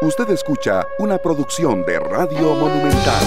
Usted escucha una producción de Radio Monumental.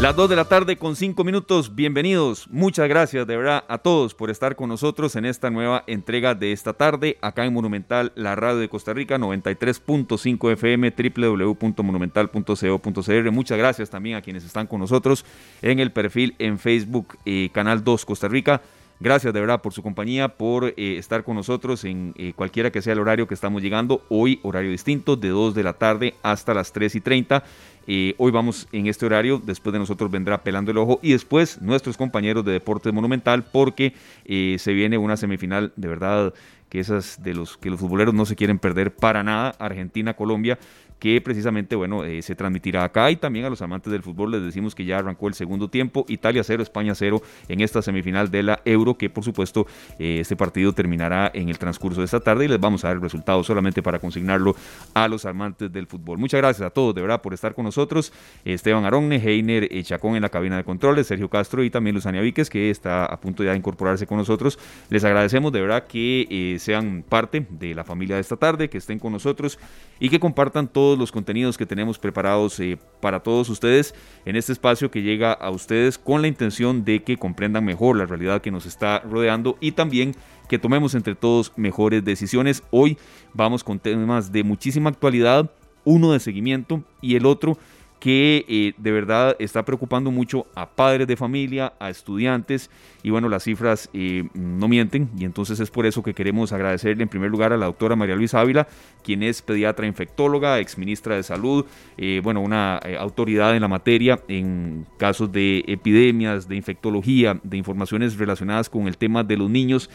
Las 2 de la tarde con 5 minutos, bienvenidos. Muchas gracias de verdad a todos por estar con nosotros en esta nueva entrega de esta tarde acá en Monumental, la radio de Costa Rica, 93.5 FM, www.monumental.co.cr. Muchas gracias también a quienes están con nosotros en el perfil en Facebook, eh, Canal 2 Costa Rica. Gracias de verdad por su compañía, por eh, estar con nosotros en eh, cualquiera que sea el horario que estamos llegando. Hoy horario distinto, de 2 de la tarde hasta las 3 y 30. Eh, hoy vamos en este horario, después de nosotros vendrá Pelando el Ojo y después nuestros compañeros de Deportes Monumental porque se viene una semifinal de verdad que esas de los que los futboleros no se quieren perder para nada, Argentina-Colombia que precisamente, bueno, eh, se transmitirá acá y también a los amantes del fútbol les decimos que ya arrancó el segundo tiempo, Italia 0, España 0 en esta semifinal de la Euro, que por supuesto eh, este partido terminará en el transcurso de esta tarde y les vamos a dar el resultado solamente para consignarlo a los amantes del fútbol. Muchas gracias a todos de verdad por estar con nosotros, Esteban Aronne, Heiner eh, Chacón en la cabina de controles, Sergio Castro y también Luzania Víquez que está a punto ya de incorporarse con nosotros. Les agradecemos de verdad que sean parte de la familia de esta tarde, que estén con nosotros y que compartan todos los contenidos que tenemos preparados eh, para todos ustedes en este espacio que llega a ustedes con la intención de que comprendan mejor la realidad que nos está rodeando y también que tomemos entre todos mejores decisiones. Hoy vamos con temas de muchísima actualidad, uno de seguimiento y el otro que eh, de verdad está preocupando mucho a padres de familia, a estudiantes y bueno, las cifras eh, no mienten y entonces es por eso que queremos agradecerle en primer lugar a la doctora María Luisa Ávila, quien es pediatra infectóloga, exministra de salud, eh, bueno, una autoridad en la materia en casos de epidemias, de infectología, de informaciones relacionadas con el tema de los niños.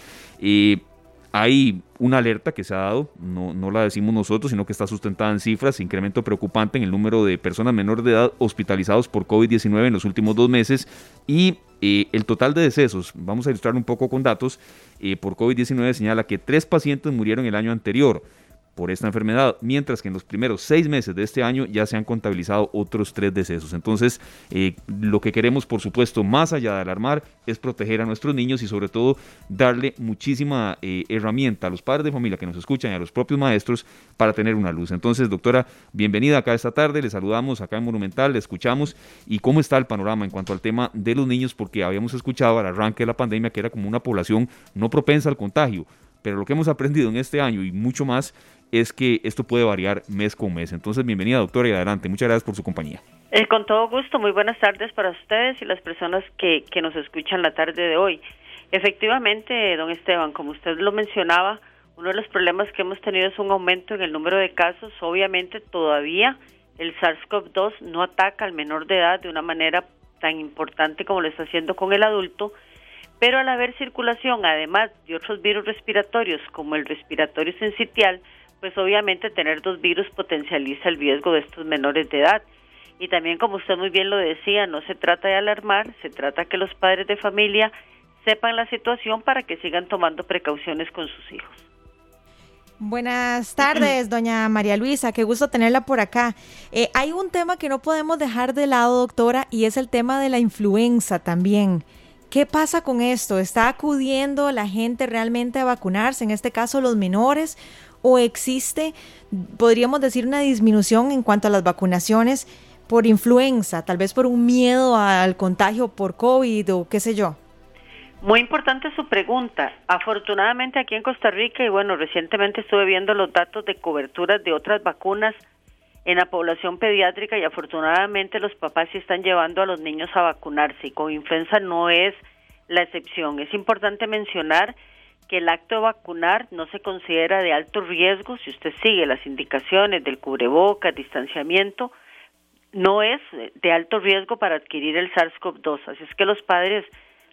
Hay una alerta que se ha dado, no, no, la decimos nosotros, sino que está sustentada en cifras, incremento preocupante en el número de personas menores de edad hospitalizados por COVID-19 en los últimos dos meses y eh, el total de decesos, vamos a ilustrar un poco con datos, eh, por COVID-19 señala que tres pacientes murieron el año anterior, por esta enfermedad, mientras que en los primeros seis meses de este año ya se han contabilizado otros tres decesos. Entonces, eh, lo que queremos, por supuesto, más allá de alarmar, es proteger a nuestros niños y sobre todo darle muchísima eh, herramienta a los padres de familia que nos escuchan y a los propios maestros para tener una luz. Entonces, doctora, bienvenida acá esta tarde, le saludamos acá en Monumental, le escuchamos y cómo está el panorama en cuanto al tema de los niños, porque habíamos escuchado al arranque de la pandemia que era como una población no propensa al contagio pero lo que hemos aprendido en este año y mucho más es que esto puede variar mes con mes. Entonces, bienvenida doctora y adelante. Muchas gracias por su compañía. Con todo gusto, muy buenas tardes para ustedes y las personas que, que nos escuchan la tarde de hoy. Efectivamente, don Esteban, como usted lo mencionaba, uno de los problemas que hemos tenido es un aumento en el número de casos. Obviamente, todavía el SARS-CoV-2 no ataca al menor de edad de una manera tan importante como lo está haciendo con el adulto, pero al haber circulación, además de otros virus respiratorios como el respiratorio sensitial, pues obviamente tener dos virus potencializa el riesgo de estos menores de edad. Y también, como usted muy bien lo decía, no se trata de alarmar, se trata que los padres de familia sepan la situación para que sigan tomando precauciones con sus hijos. Buenas tardes, doña María Luisa, qué gusto tenerla por acá. Eh, hay un tema que no podemos dejar de lado, doctora, y es el tema de la influenza también. ¿Qué pasa con esto? ¿Está acudiendo la gente realmente a vacunarse, en este caso los menores? ¿O existe, podríamos decir, una disminución en cuanto a las vacunaciones por influenza, tal vez por un miedo al contagio por COVID o qué sé yo? Muy importante su pregunta. Afortunadamente aquí en Costa Rica, y bueno, recientemente estuve viendo los datos de coberturas de otras vacunas en la población pediátrica y afortunadamente los papás sí están llevando a los niños a vacunarse y con influenza no es la excepción. Es importante mencionar que el acto de vacunar no se considera de alto riesgo si usted sigue las indicaciones del cubrebocas, distanciamiento, no es de alto riesgo para adquirir el SARS-CoV-2. Así es que los padres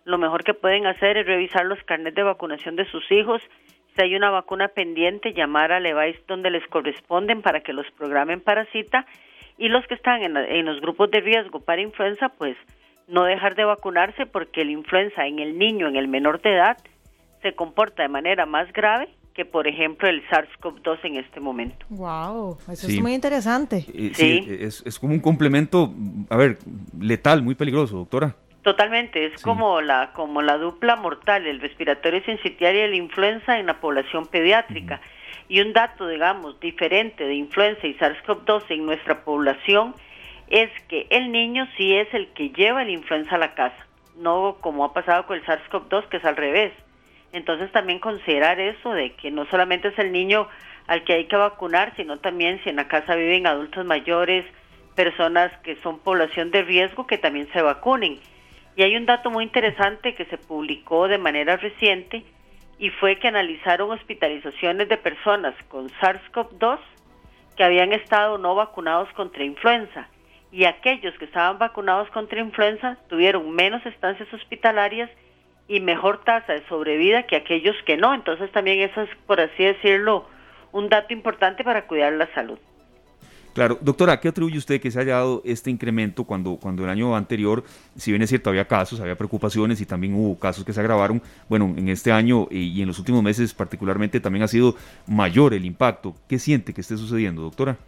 lo mejor que pueden hacer es revisar los carnets de vacunación de sus hijos si hay una vacuna pendiente, llamar a Levice donde les corresponden para que los programen para cita y los que están en, los grupos de riesgo para influenza, pues no dejar de vacunarse porque la influenza en el niño, en el menor de edad, se comporta de manera más grave que, por ejemplo, el SARS-CoV-2 en este momento. ¡Wow! Eso es muy interesante. sí, es, es como un complemento, a ver, letal, muy peligroso, doctora. Totalmente, es como la como la dupla mortal, el respiratorio sincitial y la influenza en la población pediátrica. Y un dato, digamos, diferente de influenza y SARS-CoV-2 en nuestra población es que el niño sí es el que lleva la influenza a la casa, no como ha pasado con el SARS-CoV-2, que es al revés. Entonces también considerar eso de que no solamente es el niño al que hay que vacunar, sino también si en la casa viven adultos mayores, personas que son población de riesgo, que también se vacunen. Y hay un dato muy interesante que se publicó de manera reciente y fue que analizaron hospitalizaciones de personas con SARS-CoV-2 que habían estado no vacunados contra influenza y aquellos que estaban vacunados contra influenza tuvieron menos estancias hospitalarias y mejor tasa de sobrevida que aquellos que no. Entonces también eso es, por así decirlo, un dato importante para cuidar la salud. Claro, doctora, ¿a qué atribuye usted que se haya dado este incremento cuando, cuando el año anterior, si bien es cierto, había casos, había preocupaciones y también hubo casos que se agravaron, bueno, en este año y en los últimos meses particularmente también ha sido mayor el impacto? ¿Qué siente que esté sucediendo, doctora?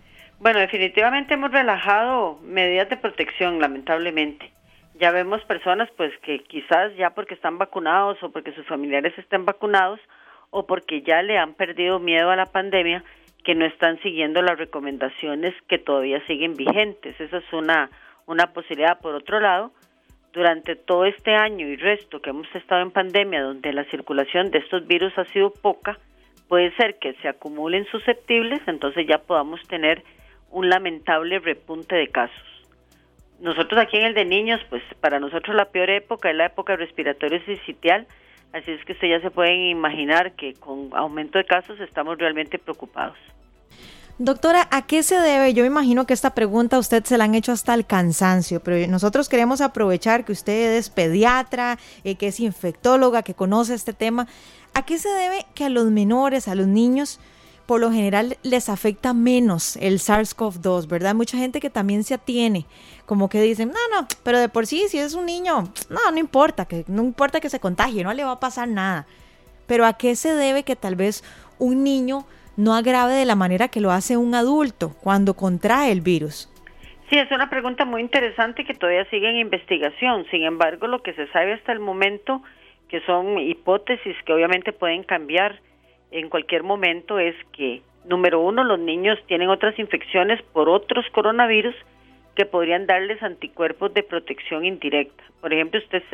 Bueno, definitivamente hemos relajado medidas de protección, lamentablemente. Ya vemos personas pues que quizás ya porque están vacunados o porque sus familiares estén vacunados o porque ya le han perdido miedo a la pandemia, que no están siguiendo las recomendaciones que todavía siguen vigentes. Esa es una, una posibilidad. Por otro lado, durante todo este año y resto que hemos estado en pandemia, donde la circulación de estos virus ha sido poca, puede ser que se acumulen susceptibles, entonces ya podamos tener un lamentable repunte de casos. Nosotros aquí en el de niños, pues para nosotros la peor época es la época respiratoria sitial, así es que ustedes ya se pueden imaginar que con aumento de casos estamos realmente preocupados. Doctora, ¿a qué se debe? Yo imagino que esta pregunta a usted se la han hecho hasta el cansancio, pero nosotros queremos aprovechar que usted es pediatra, eh, que es infectóloga, que conoce este tema. ¿A qué se debe que a los menores, a los niños, por lo general les afecta menos el SARS-CoV-2, ¿verdad? Mucha gente que también se atiene, como que dicen, no, no, pero de por sí, si es un niño, no, no importa, que no importa que se contagie, no le va a pasar nada. Pero ¿a qué se debe que tal vez un niño no agrave de la manera que lo hace un adulto cuando contrae el virus? Sí, es una pregunta muy interesante que todavía sigue en investigación. Sin embargo, lo que se sabe hasta el momento, que son hipótesis que obviamente pueden cambiar, en cualquier momento es que, número uno, los niños tienen otras infecciones por otros coronavirus que podrían darles anticuerpos de protección indirecta. Por ejemplo, ustedes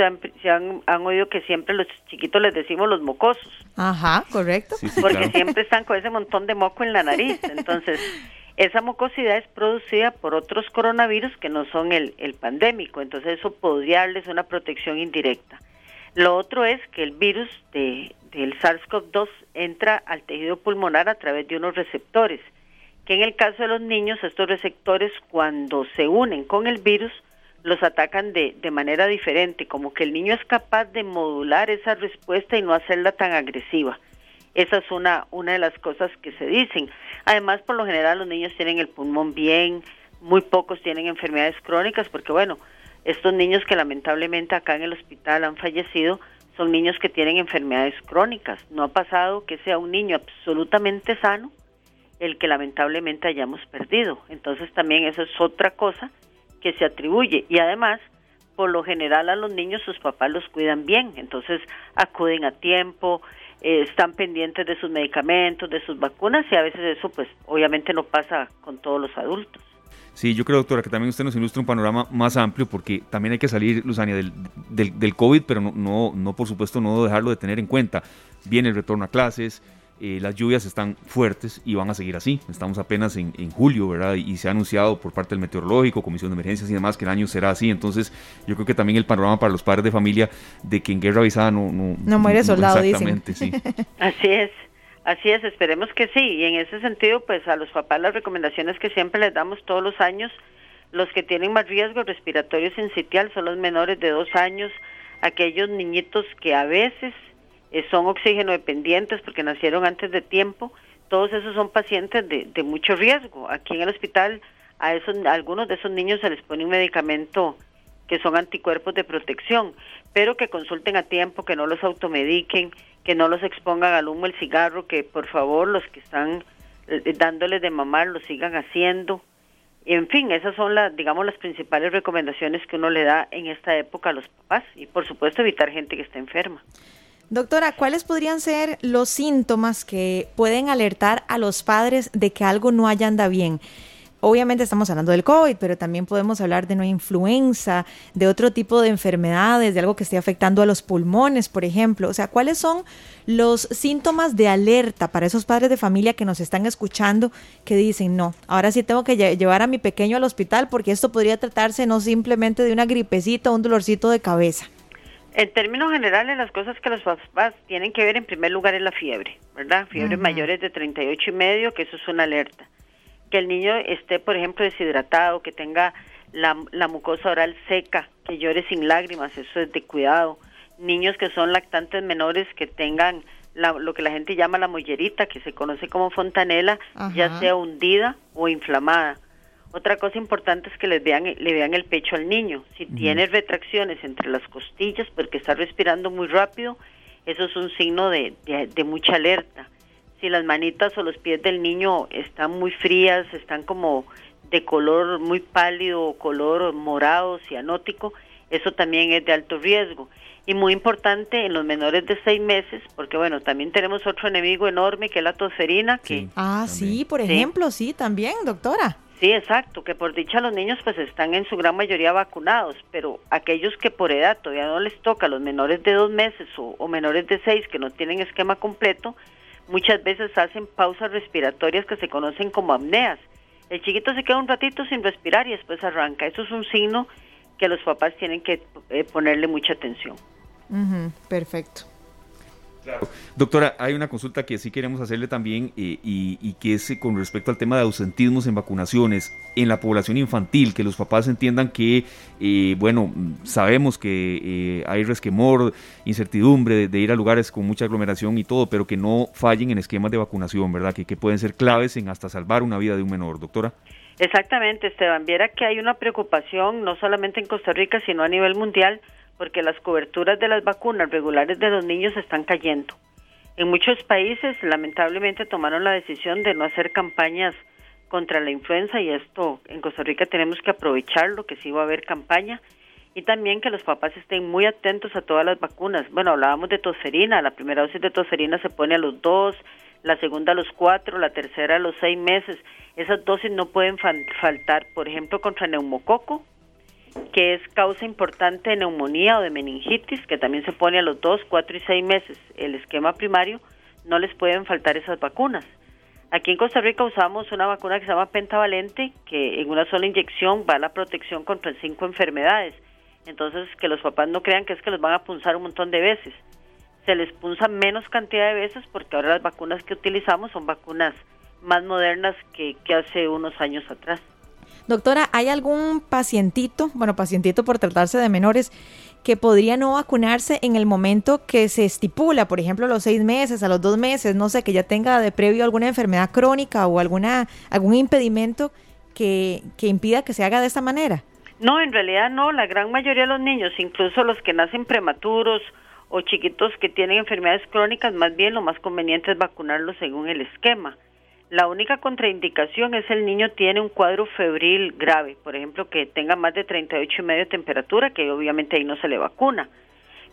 se han, oído que siempre los chiquitos les decimos los mocosos. Ajá, correcto. porque siempre están con ese montón de moco en la nariz. Entonces, esa mucosidad es producida por otros coronavirus que no son el, el pandémico. Entonces, eso podría darles una protección indirecta. Lo otro es que el virus de, del SARS-CoV-2 entra al tejido pulmonar a través de unos receptores, que en el caso de los niños estos receptores cuando se unen con el virus los atacan de, de manera diferente, como que el niño es capaz de modular esa respuesta y no hacerla tan agresiva. Esa es una, una de las cosas que se dicen. Además, por lo general los niños tienen el pulmón bien, muy pocos tienen enfermedades crónicas, porque bueno, estos niños que lamentablemente acá en el hospital han fallecido, son niños que tienen enfermedades crónicas. No ha pasado que sea un niño absolutamente sano el que lamentablemente hayamos perdido. Entonces también eso es otra cosa que se atribuye. Y además, por lo general a los niños sus papás los cuidan bien, entonces acuden a tiempo, eh, están pendientes de sus medicamentos, de sus vacunas y a veces eso pues obviamente no pasa con todos los adultos. Sí, yo creo, doctora, que también usted nos ilustra un panorama más amplio porque también hay que salir, Luzania, del, del, del COVID, pero no, no, no, por supuesto, no dejarlo de tener en cuenta. Viene el retorno a clases, eh, las lluvias están fuertes y van a seguir así. Estamos apenas en, en, julio, ¿verdad? Y se ha anunciado por parte del meteorológico, Comisión de Emergencias y demás que el año será así. Entonces, yo creo que también el panorama para los padres de familia de que en guerra avisada no... No, no muere soldado, exactamente, sí. Así es. Así es, esperemos que sí. Y en ese sentido, pues a los papás las recomendaciones que siempre les damos todos los años, los que tienen más riesgo respiratorio sensitial son los menores de dos años, aquellos niñitos que a veces eh, son oxígeno dependientes porque nacieron antes de tiempo, todos esos son pacientes de, de mucho riesgo. Aquí en el hospital a, esos, a algunos de esos niños se les pone un medicamento que son anticuerpos de protección, pero que consulten a tiempo, que no los automediquen, que no los expongan al humo el cigarro, que por favor los que están eh, dándoles de mamar lo sigan haciendo. En fin, esas son las, digamos, las principales recomendaciones que uno le da en esta época a los papás y por supuesto evitar gente que esté enferma. Doctora, ¿cuáles podrían ser los síntomas que pueden alertar a los padres de que algo no haya anda bien? Obviamente estamos hablando del COVID, pero también podemos hablar de una influenza, de otro tipo de enfermedades, de algo que esté afectando a los pulmones, por ejemplo. O sea, ¿cuáles son los síntomas de alerta para esos padres de familia que nos están escuchando que dicen, no, ahora sí tengo que llevar a mi pequeño al hospital porque esto podría tratarse no simplemente de una gripecita o un dolorcito de cabeza? En términos generales, las cosas que los papás tienen que ver en primer lugar es la fiebre, ¿verdad? Fiebre mayores de 38 y medio, que eso es una alerta que el niño esté, por ejemplo, deshidratado, que tenga la, mucosa oral seca, que llore sin lágrimas, eso es de cuidado. Niños que son lactantes menores que tengan lo que la gente llama la mollerita, que se conoce como fontanela, ya sea hundida o inflamada. Otra cosa importante es que les vean, le vean el pecho al niño. Si tiene retracciones entre las costillas porque está respirando muy rápido, eso es un signo de mucha alerta si las manitas o los pies del niño están muy frías, están como de color muy pálido, color morado, cianótico, eso también es de alto riesgo. Y muy importante en los menores de seis meses, porque bueno, también tenemos otro enemigo enorme que es la tosferina. Que, ah, sí, por ejemplo, sí, también, doctora. Sí, exacto, que por dicha los niños pues están en su gran mayoría vacunados, pero aquellos que por edad todavía no les toca, los menores de dos meses o, o menores de seis que no tienen esquema completo, muchas veces hacen pausas respiratorias que se conocen como apneas. El chiquito se queda un ratito sin respirar y después arranca. Eso es un signo que los papás tienen que eh, ponerle mucha atención. perfecto. Doctora, hay una consulta que sí queremos hacerle también eh, y, que es eh, con respecto al tema de ausentismos en vacunaciones en la población infantil, que los papás entiendan que, eh, bueno, sabemos que hay resquemor, incertidumbre de, ir a lugares con mucha aglomeración y todo, pero que no fallen en esquemas de vacunación, ¿verdad? Que, que pueden ser claves en hasta salvar una vida de un menor, doctora. Exactamente, Esteban. Viera que hay una preocupación no solamente en Costa Rica, sino a nivel mundial porque las coberturas de las vacunas regulares de los niños están cayendo. En muchos países, lamentablemente, tomaron la decisión de no hacer campañas contra la influenza y esto en Costa Rica tenemos que aprovecharlo, que sí va a haber campaña y también que los papás estén muy atentos a todas las vacunas. Bueno, hablábamos de tosferina, la primera dosis de tosferina se pone a los dos, la segunda a los cuatro, la tercera a los seis meses. Esas dosis no pueden faltar, por ejemplo, contra neumococo, que es causa importante de neumonía o de meningitis, que también se pone a los 2, 4 y 6 meses el esquema primario, no les pueden faltar esas vacunas. Aquí en Costa Rica usamos una vacuna que se llama pentavalente, que en una sola inyección va la protección contra cinco enfermedades. Entonces, que los papás no crean que es que los van a punzar un montón de veces. Se les punza menos cantidad de veces porque ahora las vacunas que utilizamos son vacunas más modernas que hace unos años atrás. Doctora, ¿hay algún pacientito, bueno, pacientito por tratarse de menores, que podría no vacunarse en el momento que se estipula, por ejemplo, a los seis meses, a los dos meses, no sé, que ya tenga de previo alguna enfermedad crónica o alguna algún impedimento que, que impida que se haga de esta manera? No, en realidad no, la gran mayoría de los niños, incluso los que nacen prematuros o chiquitos que tienen enfermedades crónicas, más bien lo más conveniente es vacunarlos según el esquema. La única contraindicación es el niño tiene un cuadro febril grave, por ejemplo, que tenga más de 38 y medio de temperatura, que obviamente ahí no se le vacuna.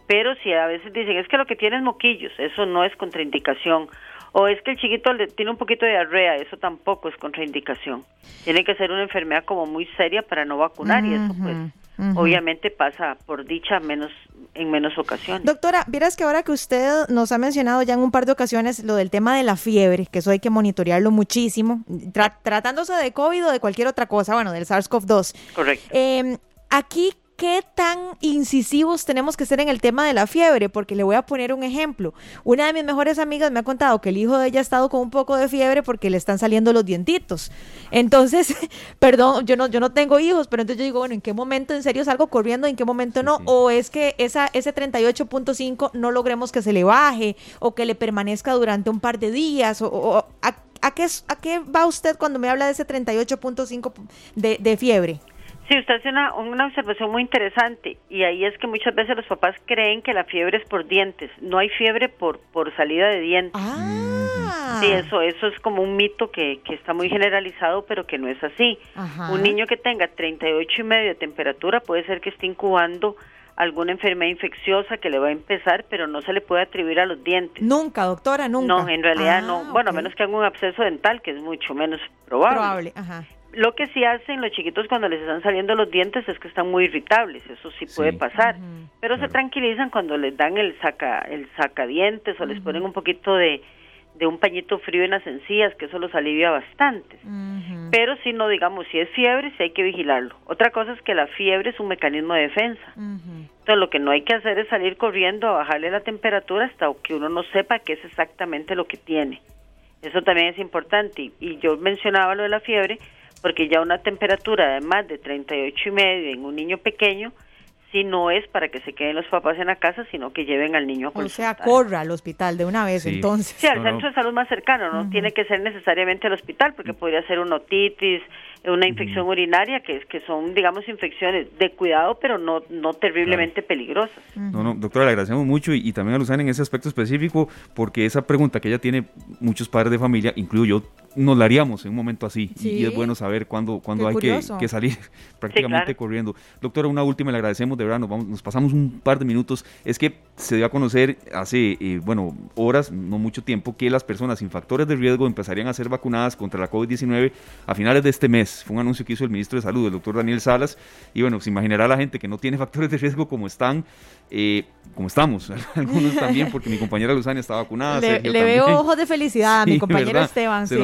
Pero si a veces dicen, es que lo que tiene es moquillos, eso no es contraindicación. O es que el chiquito tiene un poquito de diarrea, eso tampoco es contraindicación. Tiene que ser una enfermedad como muy seria para no vacunar y eso pues obviamente pasa por dicha menos en menos ocasiones. Doctora, vieras que ahora que usted nos ha mencionado ya en un par de ocasiones lo del tema de la fiebre, que eso hay que monitorearlo muchísimo, tratándose de COVID o de cualquier otra cosa, bueno, del SARS-CoV-2. Correcto. Eh, aquí, ¿qué tan incisivos tenemos que ser en el tema de la fiebre? Porque le voy a poner un ejemplo. Una de mis mejores amigas me ha contado que el hijo de ella ha estado con un poco de fiebre porque le están saliendo los dientitos. Entonces, perdón, yo no, yo no tengo hijos, pero entonces yo digo, bueno, ¿en qué momento en serio salgo corriendo? ¿En qué momento no? O es que esa, ese 38.5 no logremos que se le baje o que le permanezca durante un par de días o, ¿a, qué, ¿A qué va usted cuando me habla de ese 38.5 de, de fiebre? Sí, usted hace una, una observación muy interesante y ahí es que muchas veces los papás creen que la fiebre es por dientes. No hay fiebre por, por salida de dientes. Ah. Sí, eso, eso es como un mito que, que está muy generalizado, pero que no es así. Un niño que tenga 38 y medio de temperatura puede ser que esté incubando alguna enfermedad infecciosa que le va a empezar, pero no se le puede atribuir a los dientes. Nunca, doctora, nunca. No, en realidad no. Ah, bueno, a menos que haga un absceso dental, que es mucho menos probable. Probable, ajá. Lo que sí hacen los chiquitos cuando les están saliendo los dientes es que están muy irritables, eso sí, puede pasar, pero se tranquilizan cuando les dan el saca el sacadientes o les ponen un poquito de, de un pañito frío en las encías, que eso los alivia bastante. Pero si no, digamos, si es fiebre, sí hay que vigilarlo. Otra cosa es que la fiebre es un mecanismo de defensa. Entonces, lo que no hay que hacer es salir corriendo a bajarle la temperatura hasta que uno no sepa qué es exactamente lo que tiene. Eso también es importante. y yo mencionaba lo de la fiebre porque ya una temperatura de más de 38 y medio en un niño pequeño, si no es para que se queden los papás en la casa, sino que lleven al niño a O sea, corra al hospital de una vez, entonces. Sí, al centro de salud más cercano, no tiene que ser necesariamente al hospital, porque podría ser una otitis, una infección urinaria, que, que son, digamos, infecciones de cuidado, pero no, no terriblemente peligrosas. No, no, doctora, le agradecemos mucho y, también a Luzana en ese aspecto específico, porque esa pregunta que ella tiene, muchos padres de familia, incluyo yo, nos la haríamos en un momento así. Y, es bueno saber cuándo, cuándo hay que, que, salir prácticamente corriendo. Doctora, una última, le agradecemos, de verdad, nos, vamos, nos pasamos un par de minutos. Es que se dio a conocer hace, eh, bueno, horas, no mucho tiempo, que las personas sin factores de riesgo empezarían a ser vacunadas contra la COVID-19 a finales de este mes. Fue un anuncio que hizo el ministro de Salud, el doctor Daniel Salas. Y bueno, se imaginará la gente que no tiene factores de riesgo como están, eh, como estamos. Algunos también, porque mi compañera Luzania está vacunada. Le, veo ojos de felicidad a mi compañero Esteban. sí,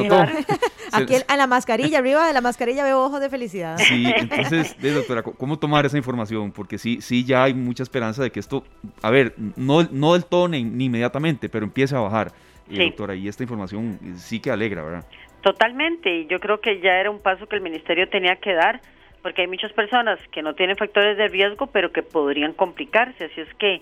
Aquí a la mascarilla, arriba de la mascarilla veo ojos de felicidad. Sí, entonces, doctora, ¿cómo tomar esa información? Porque sí, sí ya hay mucha esperanza de que esto, a ver, no, no del todo ni, inmediatamente, pero empiece a bajar. Sí. doctora, y esta información sí que alegra, ¿verdad? Totalmente, y yo creo que ya era un paso que el ministerio tenía que dar, porque hay muchas personas que no tienen factores de riesgo, pero que podrían complicarse, así es que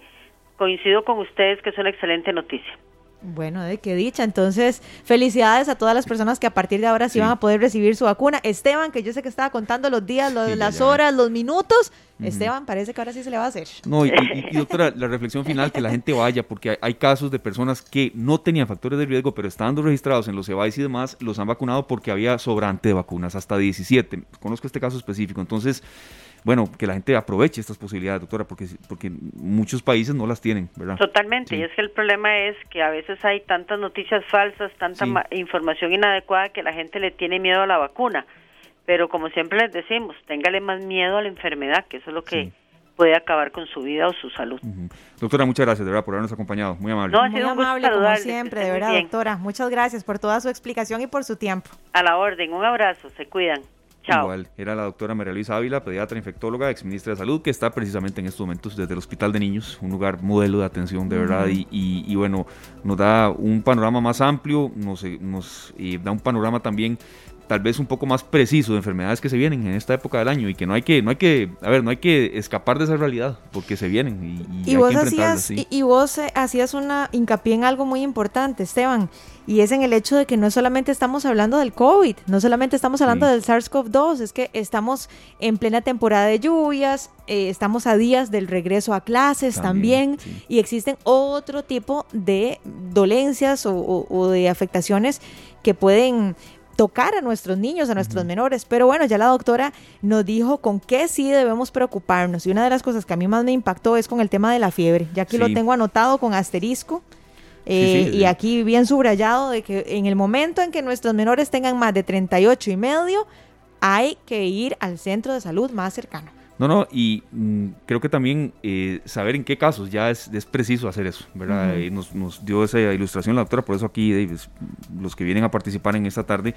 coincido con ustedes que es una excelente noticia. Bueno, de qué dicha. Entonces, felicidades a todas las personas que a partir de ahora sí, van a poder recibir su vacuna. Esteban, que yo sé que estaba contando los días, las horas, los minutos. Esteban, parece que ahora sí se le va a hacer. No, y, otra, la reflexión final, que la gente vaya, porque hay, casos de personas que no tenían factores de riesgo, pero estando registrados en los EVAIS y demás, los han vacunado porque había sobrante de vacunas, hasta 17. Conozco este caso específico. Entonces, bueno, que la gente aproveche estas posibilidades, doctora, porque, porque muchos países no las tienen, ¿verdad? Totalmente, y es que el problema es que a veces hay tantas noticias falsas, tanta información inadecuada que la gente le tiene miedo a la vacuna. Pero como siempre les decimos, téngale más miedo a la enfermedad, que eso es lo que puede acabar con su vida o su salud. Doctora, muchas gracias de verdad por habernos acompañado. Muy amable. No, ha sido Muy amable, como siempre, de verdad, doctora. Muchas gracias por toda su explicación y por su tiempo. A la orden, un abrazo, se cuidan. Igual, era la doctora María Luisa Ávila, pediatra infectóloga, ex ministra de Salud, que está precisamente en estos momentos desde el Hospital de Niños, un lugar modelo de atención de verdad, y, bueno, nos da un panorama más amplio, nos, nos eh, da un panorama también tal vez un poco más preciso de enfermedades que se vienen en esta época del año y que no hay que, no hay que, a ver, no hay que escapar de esa realidad porque se vienen y, y, vos hacías y, vos eh, hacías una hincapié en algo muy importante, Esteban, y es en el hecho de que no solamente estamos hablando del COVID, no solamente estamos hablando del SARS-CoV-2, es que estamos en plena temporada de lluvias, eh, estamos a días del regreso a clases también, y existen otro tipo de dolencias o de afectaciones que pueden tocar a nuestros niños, a nuestros menores. Pero bueno, ya la doctora nos dijo con qué sí debemos preocuparnos. Y una de las cosas que a mí más me impactó es con el tema de la fiebre. Ya aquí lo tengo anotado con asterisco. Eh, y aquí bien subrayado de que en el momento en que nuestros menores tengan más de 38 y medio, hay que ir al centro de salud más cercano. No, no, y mm, creo que también eh, saber en qué casos ya es, es preciso hacer eso, ¿verdad? nos, nos, dio esa ilustración la doctora, por eso aquí Davis, los que vienen a participar en esta tarde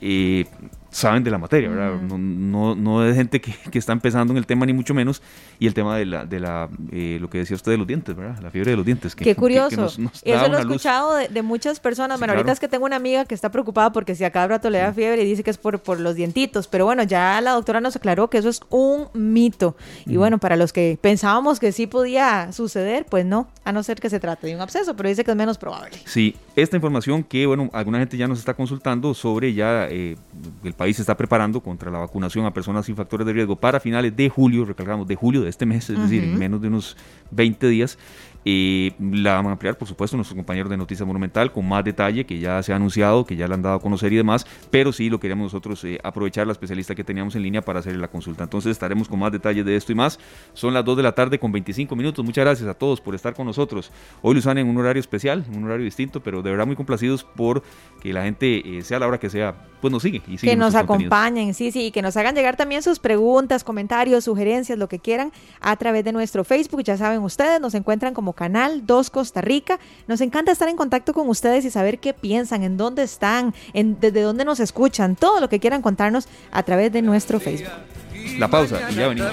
eh, saben de la materia, ¿verdad? No, no, no es gente que, que, está empezando en el tema, ni mucho menos, y el tema de la, de la eh, lo que decía usted de los dientes, ¿verdad? La fiebre de los dientes. Que, Qué curioso. eso lo he escuchado de, de, muchas personas. bueno, ahorita es que tengo una amiga que está preocupada porque si a cada rato le da fiebre y dice que es por, por los dientitos, pero bueno, ya la doctora nos aclaró que eso es un mito. Y bueno, para los que pensábamos que sí podía suceder, pues no, a no ser que se trate de un absceso, pero dice que es menos probable. Sí, esta información que, bueno, alguna gente ya nos está consultando sobre ya eh, el país se está preparando contra la vacunación a personas sin factores de riesgo para finales de julio, recalcamos, de julio de este mes, es decir, en menos de unos 20 días y la van a ampliar, por supuesto, nuestros compañeros de Noticias Monumental con más detalle que ya se ha anunciado, que ya le han dado a conocer y demás, pero sí lo queríamos nosotros eh, aprovechar la especialista que teníamos en línea para hacer la consulta. Entonces estaremos con más detalles de esto y más. Son las 2 de la tarde con 25 minutos. Muchas gracias a todos por estar con nosotros. Hoy Luzana en un horario especial, en un horario distinto, pero de verdad muy complacidos por que la gente, eh, sea la hora que sea, pues nos sigue. Y que nos acompañen, sí, sí, y que nos hagan llegar también sus preguntas, comentarios, sugerencias, lo que quieran a través de nuestro Facebook. Ya saben ustedes, nos encuentran como Canal 2 Costa Rica. Nos encanta estar en contacto con ustedes y saber qué piensan, en dónde están, en, desde dónde nos escuchan, todo lo que quieran contarnos a través de nuestro Facebook. La pausa y ya venimos.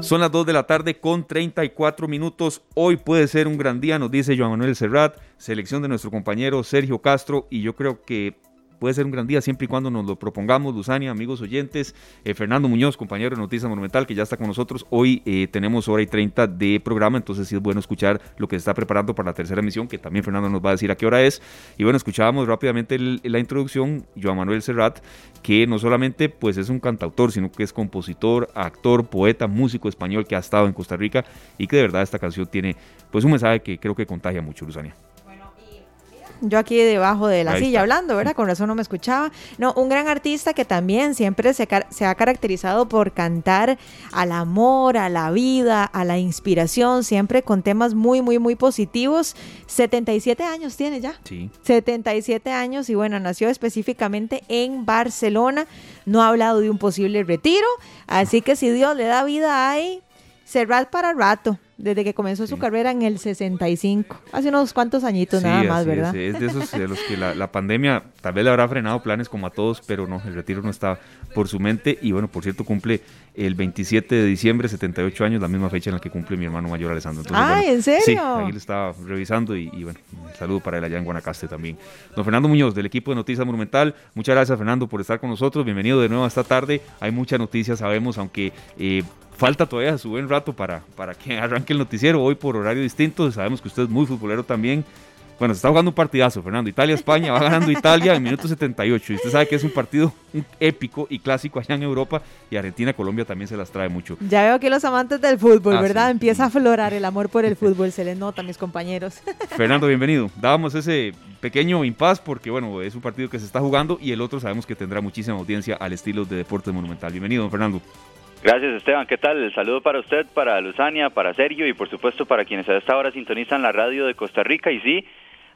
Son las 2 de la tarde con 34 minutos. Hoy puede ser un gran día, nos dice Joan Manuel Serrat, selección de nuestro compañero Sergio Castro y yo creo que puede ser un gran día siempre y cuando nos lo propongamos, Luzania, amigos oyentes, eh, Fernando Muñoz, compañero de Noticias Monumental, que ya está con nosotros. Hoy eh, tenemos hora y 30 de programa, entonces sí es bueno escuchar lo que se está preparando para la tercera emisión, que también Fernando nos va a decir a qué hora es. Y bueno, escuchábamos rápidamente la introducción, Joan Manuel Serrat, que no solamente pues es un cantautor, sino que es compositor, actor, poeta, músico español que ha estado en Costa Rica y que de verdad esta canción tiene pues un mensaje que creo que contagia mucho, Luzania. Yo aquí debajo de la silla hablando, ¿verdad? Con razón no me escuchaba. No, un gran artista que también siempre se, se, ha caracterizado por cantar al amor, a la vida, a la inspiración, siempre con temas muy, muy, muy positivos. 77 años tiene ya. Sí. 77 años y bueno, nació específicamente en Barcelona. No ha hablado de un posible retiro, así que si Dios le da vida ahí, cerrar para rato desde que comenzó su carrera en el 65. Hace unos cuantos añitos nada más, ¿verdad? Es, es, de esos de los que la, pandemia tal vez le habrá frenado planes como a todos, pero no, el retiro no está por su mente. Y bueno, por cierto, cumple el 27 de diciembre, 78 años, la misma fecha en la que cumple mi hermano mayor Alessandro. ah, ¿en serio? Sí, ahí le estaba revisando y, bueno, un saludo para él allá en Guanacaste también. Don Fernando Muñoz, del equipo de Noticias Monumental, muchas gracias Fernando por estar con nosotros. Bienvenido de nuevo esta tarde. Hay muchas noticias, sabemos, aunque... Eh, falta todavía su buen rato para, para que arranque el noticiero hoy por horario distinto. Sabemos que usted es muy futbolero también. Bueno, se está jugando un partidazo, Fernando. Italia-España va ganando Italia en minuto 78. Y usted sabe que es un partido épico y clásico allá en Europa. Y Argentina-Colombia también se las trae mucho. Ya veo que los amantes del fútbol, ah, ¿verdad? Empieza a aflorar el amor por el fútbol. Se les nota, mis compañeros. Fernando, bienvenido. Dábamos ese pequeño impas porque, bueno, es un partido que se está jugando y el otro sabemos que tendrá muchísima audiencia al estilo de Deportes Monumental. Bienvenido, don Fernando. Gracias Esteban, ¿qué tal? El saludo para usted, para Luzania, para Sergio y por supuesto para quienes a esta hora sintonizan la radio de Costa Rica. Y sí,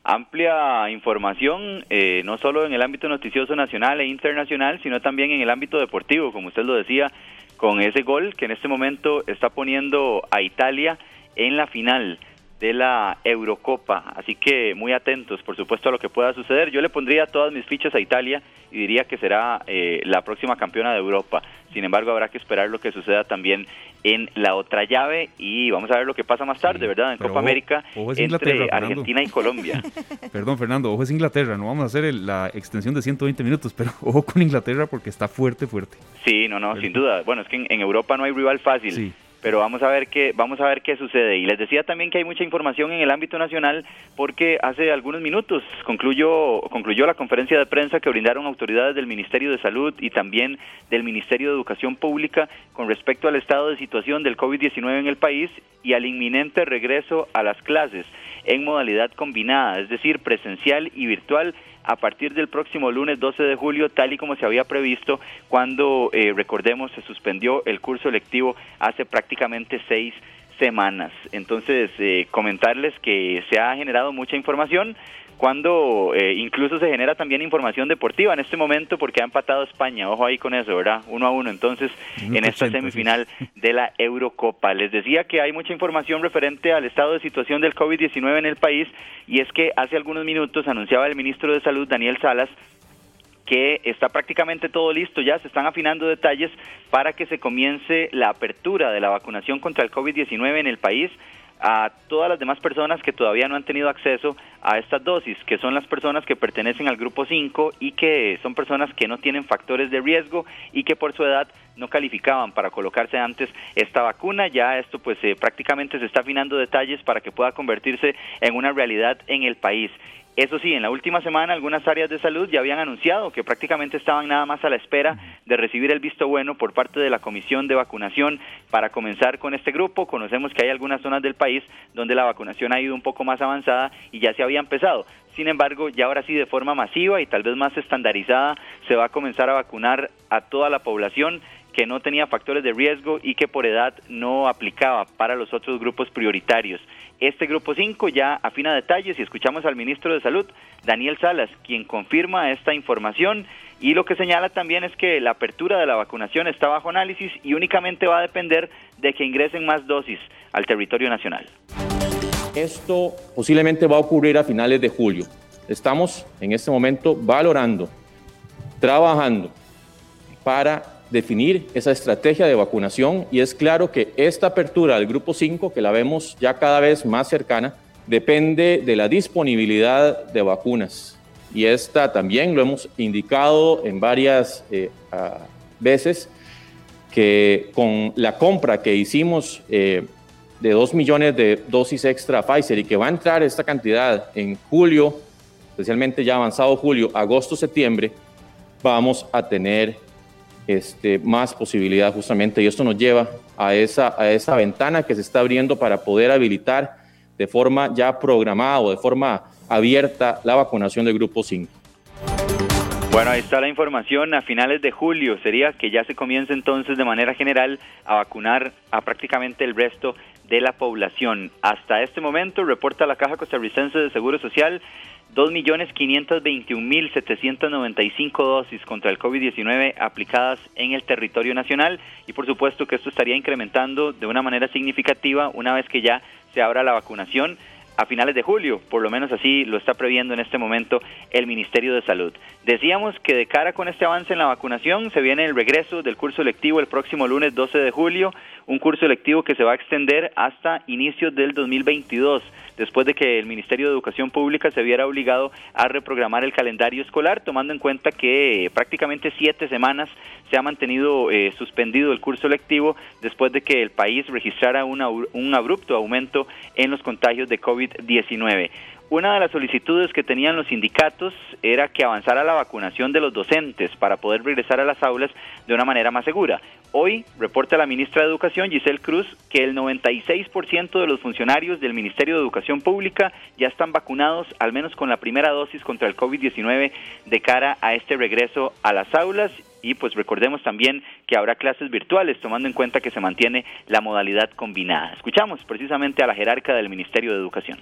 amplia información, eh, no solo en el ámbito noticioso nacional e internacional, sino también en el ámbito deportivo, como usted lo decía, con ese gol que en este momento está poniendo a Italia en la final de la Eurocopa. Así que muy atentos, por supuesto, a lo que pueda suceder. Yo le pondría todas mis fichas a Italia y diría que será eh, la próxima campeona de Europa. Sin embargo, habrá que esperar lo que suceda también en la otra llave y vamos a ver lo que pasa más tarde, ¿verdad? En Copa América entre Argentina y Colombia. Perdón, Fernando, ojo es Inglaterra, no vamos a hacer la extensión de 120 minutos, pero ojo con Inglaterra porque está fuerte, fuerte. Sí, no, no, sin duda. Bueno, es que en, en Europa no hay rival fácil. Sí pero vamos a ver qué vamos a ver qué sucede. Y les decía también que hay mucha información en el ámbito nacional porque hace algunos minutos concluyó concluyó la conferencia de prensa que brindaron autoridades del Ministerio de Salud y también del Ministerio de Educación Pública con respecto al estado de situación del COVID-19 en el país y al inminente regreso a las clases en modalidad combinada, es decir, presencial y virtual a partir del próximo lunes 12 de julio, tal y como se había previsto cuando, eh, recordemos, se suspendió el curso electivo hace prácticamente seis semanas. Entonces, eh, comentarles que se ha generado mucha información cuando eh, incluso se genera también información deportiva en este momento porque ha empatado España, ojo ahí con eso, ¿verdad? Uno a uno entonces en esta semifinal de la Eurocopa. Les decía que hay mucha información referente al estado de situación del COVID-19 en el país y es que hace algunos minutos anunciaba el ministro de Salud, Daniel Salas, que está prácticamente todo listo ya, se están afinando detalles para que se comience la apertura de la vacunación contra el COVID-19 en el país a todas las demás personas que todavía no han tenido acceso a estas dosis, que son las personas que pertenecen al grupo 5 y que son personas que no tienen factores de riesgo y que por su edad no calificaban para colocarse antes esta vacuna. Ya esto pues eh, prácticamente se está afinando detalles para que pueda convertirse en una realidad en el país. Eso sí, en la última semana algunas áreas de salud ya habían anunciado que prácticamente estaban nada más a la espera de recibir el visto bueno por parte de la Comisión de Vacunación para comenzar con este grupo. Conocemos que hay algunas zonas del país donde la vacunación ha ido un poco más avanzada y ya se había empezado. Sin embargo, ya ahora sí de forma masiva y tal vez más estandarizada se va a comenzar a vacunar a toda la población que no tenía factores de riesgo y que por edad no aplicaba para los otros grupos prioritarios. Este grupo 5 ya afina detalles y escuchamos al ministro de Salud, Daniel Salas, quien confirma esta información y lo que señala también es que la apertura de la vacunación está bajo análisis y únicamente va a depender de que ingresen más dosis al territorio nacional. Esto posiblemente va a ocurrir a finales de julio. Estamos en este momento valorando, trabajando para definir esa estrategia de vacunación y es claro que esta apertura del grupo 5, que la vemos ya cada vez más cercana, depende de la disponibilidad de vacunas. Y esta también lo hemos indicado en varias eh, veces, que con la compra que hicimos eh, de 2 millones de dosis extra Pfizer y que va a entrar esta cantidad en julio, especialmente ya avanzado julio, agosto, septiembre, vamos a tener este, más posibilidad justamente y esto nos lleva a esa, a esa ventana que se está abriendo para poder habilitar de forma ya programada o de forma abierta la vacunación del grupo 5. Bueno, ahí está la información. A finales de julio sería que ya se comience entonces de manera general a vacunar a prácticamente el resto de la población. Hasta este momento, reporta la Caja Costarricense de Seguro Social, 2.521.795 dosis contra el COVID-19 aplicadas en el territorio nacional. Y por supuesto que esto estaría incrementando de una manera significativa una vez que ya se abra la vacunación a finales de julio, por lo menos así lo está previendo en este momento el Ministerio de Salud. Decíamos que de cara con este avance en la vacunación se viene el regreso del curso lectivo el próximo lunes 12 de julio, un curso lectivo que se va a extender hasta inicios del 2022 después de que el Ministerio de Educación Pública se viera obligado a reprogramar el calendario escolar, tomando en cuenta que prácticamente siete semanas se ha mantenido eh, suspendido el curso lectivo después de que el país registrara un abrupto aumento en los contagios de COVID-19. Una de las solicitudes que tenían los sindicatos era que avanzara la vacunación de los docentes para poder regresar a las aulas de una manera más segura. Hoy reporta la ministra de Educación, Giselle Cruz, que el 96% de los funcionarios del Ministerio de Educación Pública ya están vacunados, al menos con la primera dosis contra el COVID-19, de cara a este regreso a las aulas. Y pues recordemos también que habrá clases virtuales, tomando en cuenta que se mantiene la modalidad combinada. Escuchamos precisamente a la jerarca del Ministerio de Educación.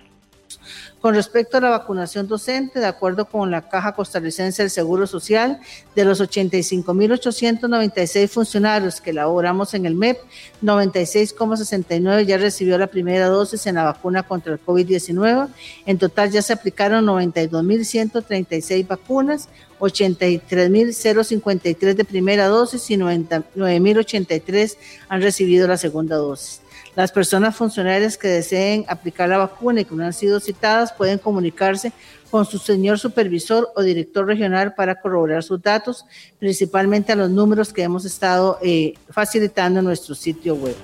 Con respecto a la vacunación docente, de acuerdo con la Caja Costarricense del Seguro Social, de los 85.896 funcionarios que laboramos en el MEP, 96,69 ya recibió la primera dosis en la vacuna contra el COVID-19. En total ya se aplicaron 92.136 vacunas, 83.053 de primera dosis y 9.083 han recibido la segunda dosis. Las personas funcionarias que deseen aplicar la vacuna y que no han sido citadas pueden comunicarse con su señor supervisor o director regional para corroborar sus datos, principalmente a los números que hemos estado eh, facilitando en nuestro sitio web.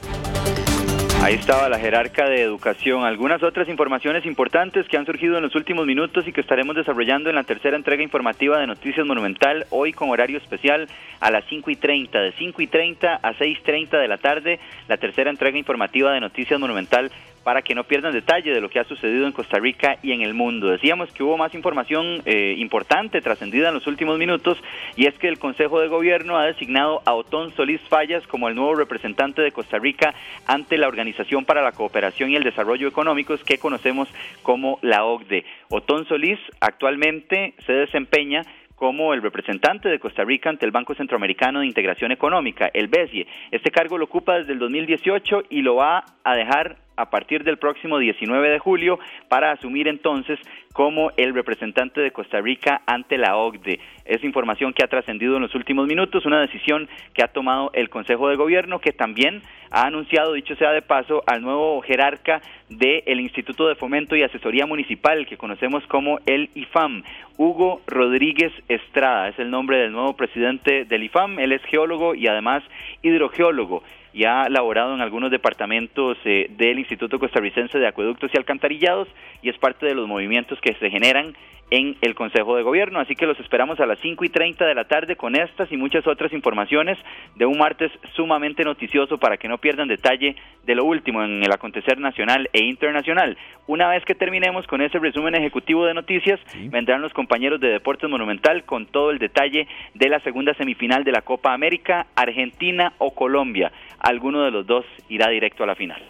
Ahí estaba la jerarca de educación. Algunas otras informaciones importantes que han surgido en los últimos minutos y que estaremos desarrollando en la tercera entrega informativa de Noticias Monumental, hoy con horario especial a las 5 y 30, de 5 y 30 a 6.30 de la tarde, la tercera entrega informativa de Noticias Monumental para que no pierdan detalle de lo que ha sucedido en Costa Rica y en el mundo. Decíamos que hubo más información eh, importante, trascendida en los últimos minutos, y es que el Consejo de Gobierno ha designado a Otón Solís Fallas como el nuevo representante de Costa Rica ante la Organización para la Cooperación y el Desarrollo Económicos que conocemos como la OCDE. Otón Solís actualmente se desempeña como el representante de Costa Rica ante el Banco Centroamericano de Integración Económica, el BESIE. Este cargo lo ocupa desde el 2018 y lo va a dejar a partir del próximo 19 de julio para asumir entonces como el representante de Costa Rica ante la OCDE. Es información que ha trascendido en los últimos minutos, una decisión que ha tomado el Consejo de Gobierno, que también ha anunciado, dicho sea de paso, al nuevo jerarca del Instituto de Fomento y Asesoría Municipal, que conocemos como el IFAM, Hugo Rodríguez Estrada. Es el nombre del nuevo presidente del IFAM. Él es geólogo y además hidrogeólogo y ha laborado en algunos departamentos eh, del Instituto Costarricense de Acueductos y Alcantarillados y es parte de los movimientos que se generan en el Consejo de Gobierno. Así que los esperamos a las 5 y 30 de la tarde con estas y muchas otras informaciones de un martes sumamente noticioso para que no pierdan detalle de lo último en el acontecer nacional e internacional. Una vez que terminemos con ese resumen ejecutivo de noticias, vendrán los compañeros de Deportes Monumental con todo el detalle de la segunda semifinal de la Copa América, Argentina o Colombia. Alguno de los dos irá directo a la final.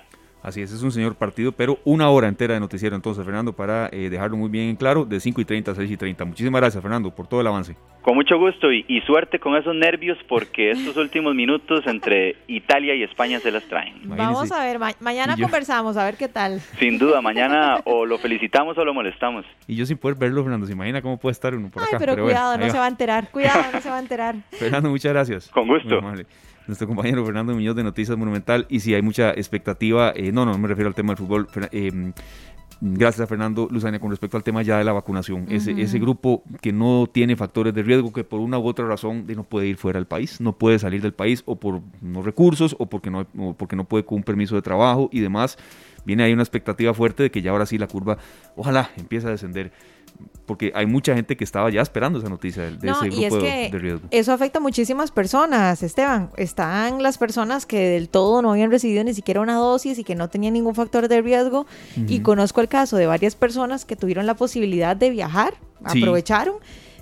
Así es, es un señor partido, pero una hora entera de noticiero entonces, Fernando, para eh, dejarlo muy bien en claro, de 5 y 30 a 6 y 30. Muchísimas gracias, Fernando, por todo el avance. Con mucho gusto y, suerte con esos nervios porque estos últimos minutos entre Italia y España se las traen. Vamos a ver, mañana conversamos, a ver qué tal. Sin duda, mañana o lo felicitamos o lo molestamos. Y yo sin poder verlo, Fernando, ¿se imagina cómo puede estar uno por acá? Ay, pero, cuidado, no se va a enterar, cuidado, no se va a enterar. Fernando, muchas gracias. Con gusto nuestro compañero Fernando Muñoz de Noticias Monumental. Y si hay mucha expectativa, eh, no, no, me refiero al tema del fútbol. Eh, gracias a Fernando Luzania con respecto al tema ya de la vacunación. ese, ese grupo que no tiene factores de riesgo, que por una u otra razón no puede ir fuera del país, no puede salir del país o por no recursos o porque no, o porque no puede con un permiso de trabajo y demás. Viene ahí una expectativa fuerte de que ya ahora sí la curva, ojalá, empiece a descender porque hay mucha gente que estaba ya esperando esa noticia de, ese grupo de, riesgo. Eso afecta a muchísimas personas, Esteban. Están las personas que del todo no habían recibido ni siquiera una dosis y que no tenían ningún factor de riesgo. Y conozco el caso de varias personas que tuvieron la posibilidad de viajar, aprovecharon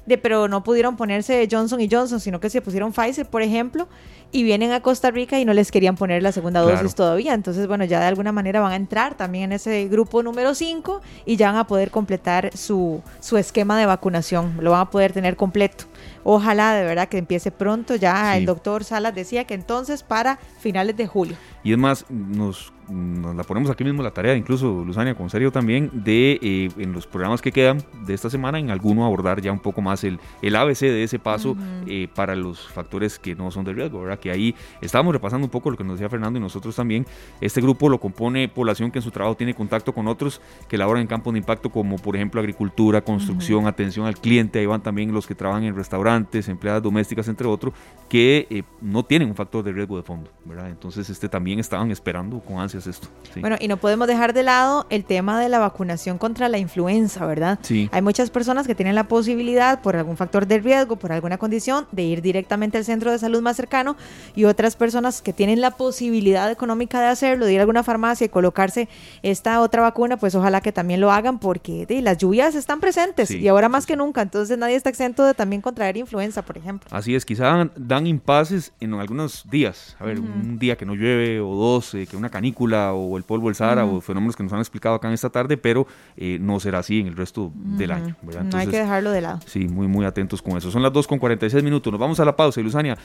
de, pero no pudieron ponerse Johnson y Johnson, sino que se pusieron Pfizer, por ejemplo, y vienen a Costa Rica y no les querían poner la segunda dosis todavía. Entonces, bueno, ya de alguna manera van a entrar también en ese grupo número 5 y ya van a poder completar su, su esquema de vacunación, lo van a poder tener completo. Ojalá de verdad que empiece pronto. Ya el doctor Salas decía que entonces para finales de julio. Y es más, nos, nos la ponemos aquí mismo la tarea, incluso Luzania, con serio también, de eh, en los programas que quedan de esta semana, en alguno abordar ya un poco más el, el ABC de ese paso eh, para los factores que no son de riesgo, ¿verdad? Que ahí estábamos repasando un poco lo que nos decía Fernando y nosotros también. Este grupo lo compone población que en su trabajo tiene contacto con otros que laboran en campos de impacto como por ejemplo agricultura, construcción, atención al cliente, ahí van también los que trabajan en restaurantes, empleadas domésticas, entre otros, que eh, no tienen un factor de riesgo de fondo, ¿verdad? Entonces este también estaban esperando con ansias esto. Bueno, y no podemos dejar de lado el tema de la vacunación contra la influenza, ¿verdad? Sí. Hay muchas personas que tienen la posibilidad, por algún factor de riesgo, por alguna condición, de ir directamente al centro de salud más cercano y otras personas que tienen la posibilidad económica de hacerlo, de ir a alguna farmacia y colocarse esta otra vacuna, pues ojalá que también lo hagan porque las lluvias están presentes y ahora más que nunca, entonces nadie está exento de también contraer influenza, por ejemplo. Así es, quizá dan impases en algunos días, a ver, un día que no llueve o dos, eh, que una canícula o el polvo del Sahara o fenómenos que nos han explicado acá en esta tarde, pero eh, no será así en el resto del año. no hay que dejarlo de lado. Sí, muy, muy atentos con eso. Son las 2 con 46 minutos. Nos vamos a la pausa. Luzania,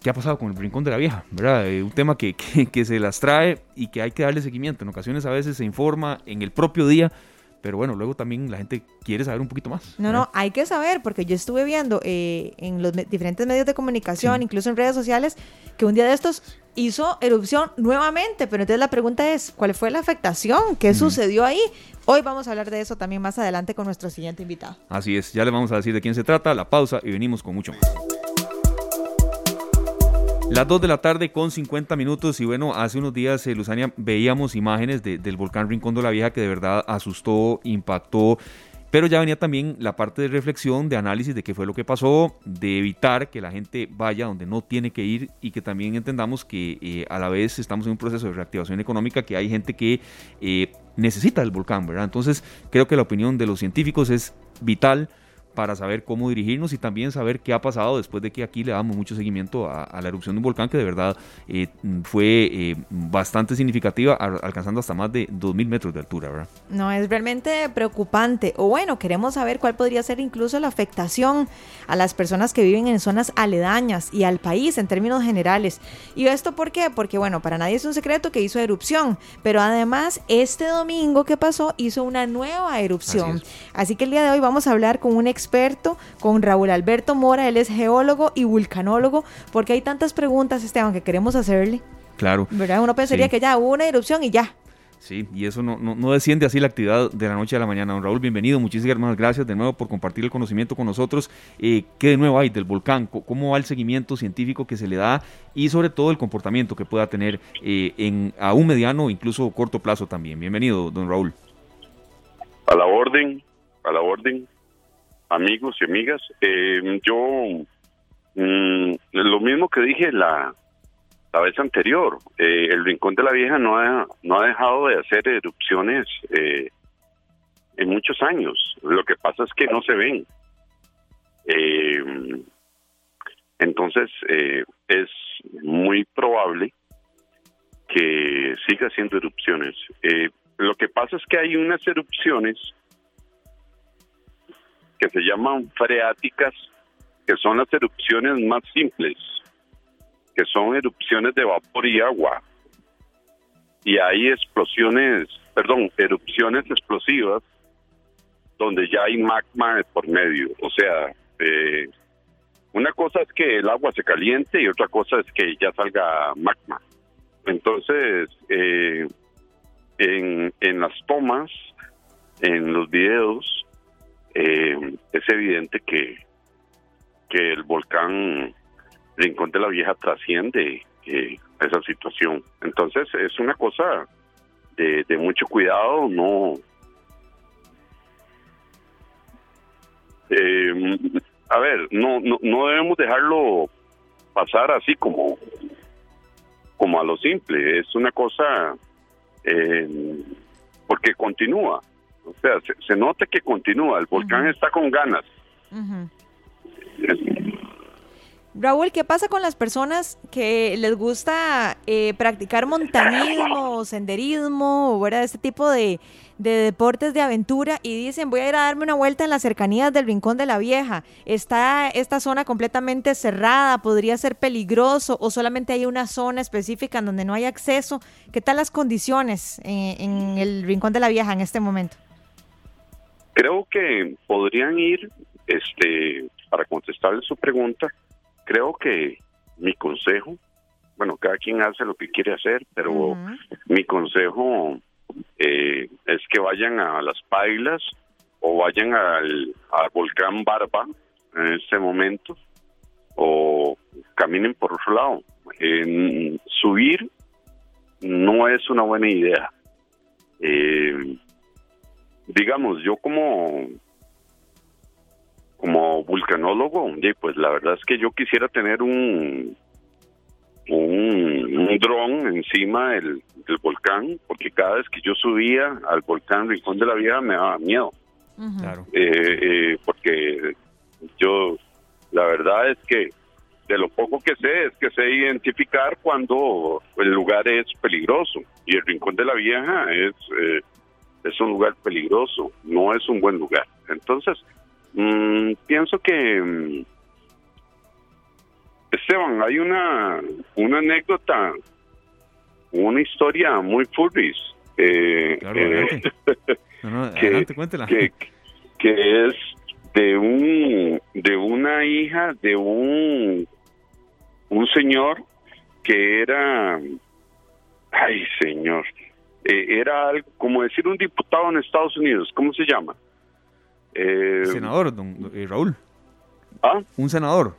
¿qué ha pasado con el Rincón de la Vieja? ¿verdad? Eh, un tema que, que, se las trae y que hay que darle seguimiento. En ocasiones a veces se informa en el propio día pero bueno, luego también la gente quiere saber un poquito más. No, no, hay que saber, porque yo estuve viendo eh, en los diferentes medios de comunicación, incluso en redes sociales, que un día de estos hizo erupción nuevamente, pero entonces la pregunta es, ¿cuál fue la afectación? ¿Qué sucedió ahí? Hoy vamos a hablar de eso también más adelante con nuestro siguiente invitado. Así es, ya le vamos a decir de quién se trata, la pausa y venimos con mucho más. Las 2 de la tarde con 50 minutos y bueno, hace unos días, eh, Luzania, veíamos imágenes del volcán Rincón de la Vieja que de verdad asustó, impactó, pero ya venía también la parte de reflexión, de análisis de qué fue lo que pasó, de evitar que la gente vaya donde no tiene que ir y que también entendamos que eh, a la vez estamos en un proceso de reactivación económica, que hay gente que eh, necesita el volcán, ¿verdad? Entonces creo que la opinión de los científicos es vital para saber cómo dirigirnos y también saber qué ha pasado después de que aquí le damos mucho seguimiento a, la erupción de un volcán que de verdad eh, fue eh, bastante significativa, alcanzando hasta más de 2.000 metros de altura, ¿verdad? No, es realmente preocupante. O bueno, queremos saber cuál podría ser incluso la afectación a las personas que viven en zonas aledañas y al país en términos generales. ¿Y esto por qué? Porque bueno, para nadie es un secreto que hizo erupción, pero además este domingo que pasó hizo una nueva erupción. Así, que el día de hoy vamos a hablar con un ex experto, con Raúl Alberto Mora, él es geólogo y vulcanólogo, porque hay tantas preguntas, Esteban, que queremos hacerle. Claro. ¿Verdad? Uno pensaría que ya hubo una erupción y ya. Sí, y eso no, no, desciende así la actividad de la noche a la mañana. Don Raúl, bienvenido, muchísimas gracias de nuevo por compartir el conocimiento con nosotros. Eh, ¿Qué de nuevo hay del volcán? ¿Cómo va el seguimiento científico que se le da y sobre todo el comportamiento que pueda tener eh, en, a un mediano o incluso corto plazo también? Bienvenido, don Raúl. A la orden, a la orden, amigos y amigas. Eh, yo, mm, lo mismo que dije la, la vez anterior. Eh, el Rincón de la Vieja no ha, no ha dejado de hacer erupciones eh, en muchos años. Lo que pasa es que no se ven. Eh, entonces, es muy probable que siga haciendo erupciones. lo que pasa es que hay unas erupciones que se llaman freáticas, que son las erupciones más simples que son erupciones de vapor y agua. Y hay explosiones, perdón, erupciones explosivas donde ya hay magma por medio. O sea, eh, una cosa es que el agua se caliente y otra cosa es que ya salga magma. Entonces, eh, en, en las tomas, en los videos, eh, es evidente que, que el volcán Rincón de la Vieja trasciende eh, esa situación. Entonces es una cosa de, mucho cuidado, no... Eh, a ver, no, no, no debemos dejarlo pasar así como, como a lo simple. Es una cosa eh, porque continúa. O sea, se, nota que continúa. El volcán está con ganas. Raúl, ¿qué pasa con las personas que les gusta eh, practicar montañismo, senderismo, o este tipo de, deportes de aventura y dicen voy a ir a darme una vuelta en las cercanías del Rincón de la Vieja? ¿Está esta zona completamente cerrada? ¿Podría ser peligroso? ¿O solamente hay una zona específica en donde no hay acceso? ¿Qué tal las condiciones en, en el Rincón de la Vieja en este momento? Creo que podrían ir, este, para contestarle su pregunta, creo que mi consejo, bueno, cada quien hace lo que quiere hacer, pero mi consejo eh, es que vayan a las pailas o vayan al, volcán Barba en este momento o caminen por otro lado. subir no es una buena idea. Eh, digamos, yo como como vulcanólogo, pues la verdad es que yo quisiera tener un un, dron encima del, volcán, porque cada vez que yo subía al volcán Rincón de la Vieja me daba miedo. Eh, eh, porque yo, la verdad es que de lo poco que sé es que sé identificar cuando el lugar es peligroso y el Rincón de la Vieja es, eh, es un lugar peligroso, no es un buen lugar. Entonces, Mm, pienso que mm, Esteban, hay una, una anécdota, una historia muy furbis. Eh, eh que, que, es de un de una hija de un un señor que era ay señor eh, era algo como decir un diputado en Estados Unidos cómo se llama eh, senador, don, eh, Raúl. ¿Ah? ¿Un senador?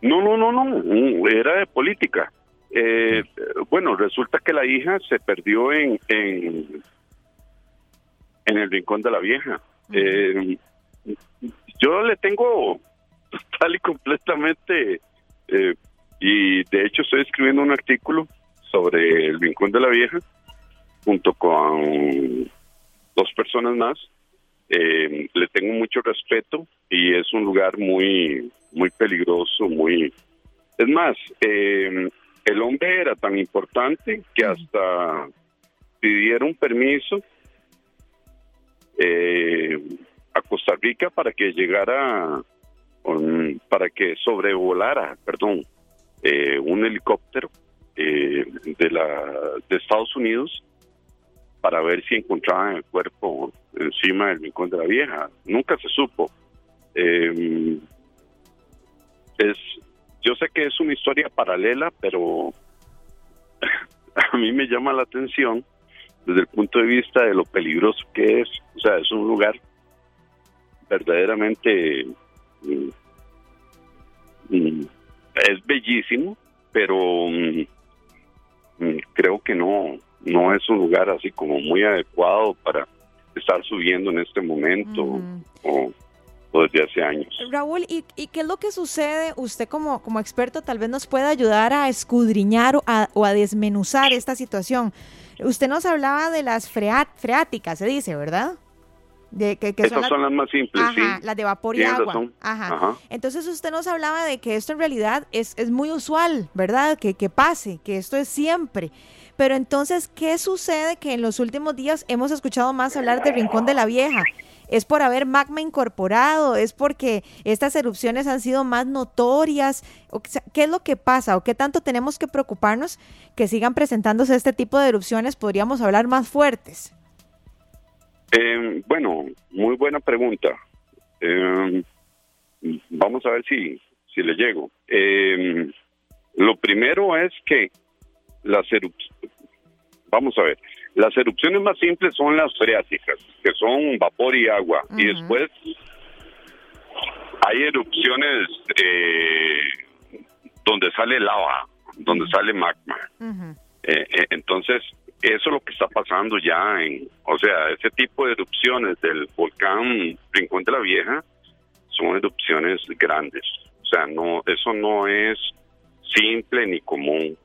No, no, no, no, era de política. Eh, bueno, resulta que la hija se perdió en, en, el rincón de la vieja. yo le tengo total y completamente, y de hecho estoy escribiendo un artículo sobre el rincón de la vieja junto con dos personas más eh, le tengo mucho respeto y es un lugar muy, muy peligroso, muy... Es más, eh, el hombre era tan importante que hasta pidieron permiso eh, a Costa Rica para que llegara, para que sobrevolara, perdón, un helicóptero de la de Estados Unidos para ver si encontraban el cuerpo encima del rincón de la vieja. Nunca se supo. Eh, es, yo sé que es una historia paralela, pero a mí me llama la atención desde el punto de vista de lo peligroso que es. O sea, es un lugar verdaderamente mm, mm, es bellísimo, pero mm, creo que no no es un lugar así como muy adecuado para estar subiendo en este momento o, desde hace años. Raúl, ¿y, qué es lo que sucede? Usted como, como experto tal vez nos puede ayudar a escudriñar o a, o a desmenuzar esta situación. Usted nos hablaba de las freáticas, se dice, ¿verdad? De, que, son, las, más simples, sí. Las de vapor y agua. Ajá. Entonces usted nos hablaba de que esto en realidad es, es muy usual, ¿verdad? Que, que pase, que esto es siempre. Pero entonces, ¿qué sucede que en los últimos días hemos escuchado más hablar de Rincón de la Vieja? ¿Es por haber magma incorporado? ¿Es porque estas erupciones han sido más notorias? ¿Qué es lo que pasa? ¿O qué tanto tenemos que preocuparnos que sigan presentándose este tipo de erupciones? Podríamos hablar más fuertes. Eh, bueno, muy buena pregunta. Eh, vamos a ver si, si le llego. Eh, lo primero es que las erupciones, vamos a ver, las erupciones más simples son las freáticas, que son vapor y agua. Y después hay erupciones eh, donde sale lava, donde sale magma. Eh, eh, entonces, eso es lo que está pasando ya en, o sea, ese tipo de erupciones del volcán Rincón de la Vieja son erupciones grandes. O sea, no, eso no es simple ni común.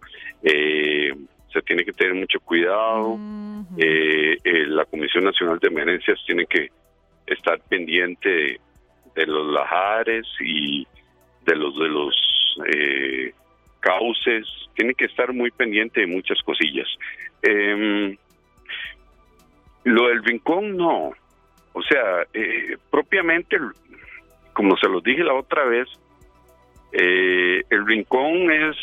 Eh, se tiene que tener mucho cuidado. Eh, eh, la Comisión Nacional de Emergencias tiene que estar pendiente de, los lajares y de los de los eh, cauces. Tiene que estar muy pendiente de muchas cosillas. Em, lo del rincón no. O sea, propiamente, como se los dije la otra vez, el rincón es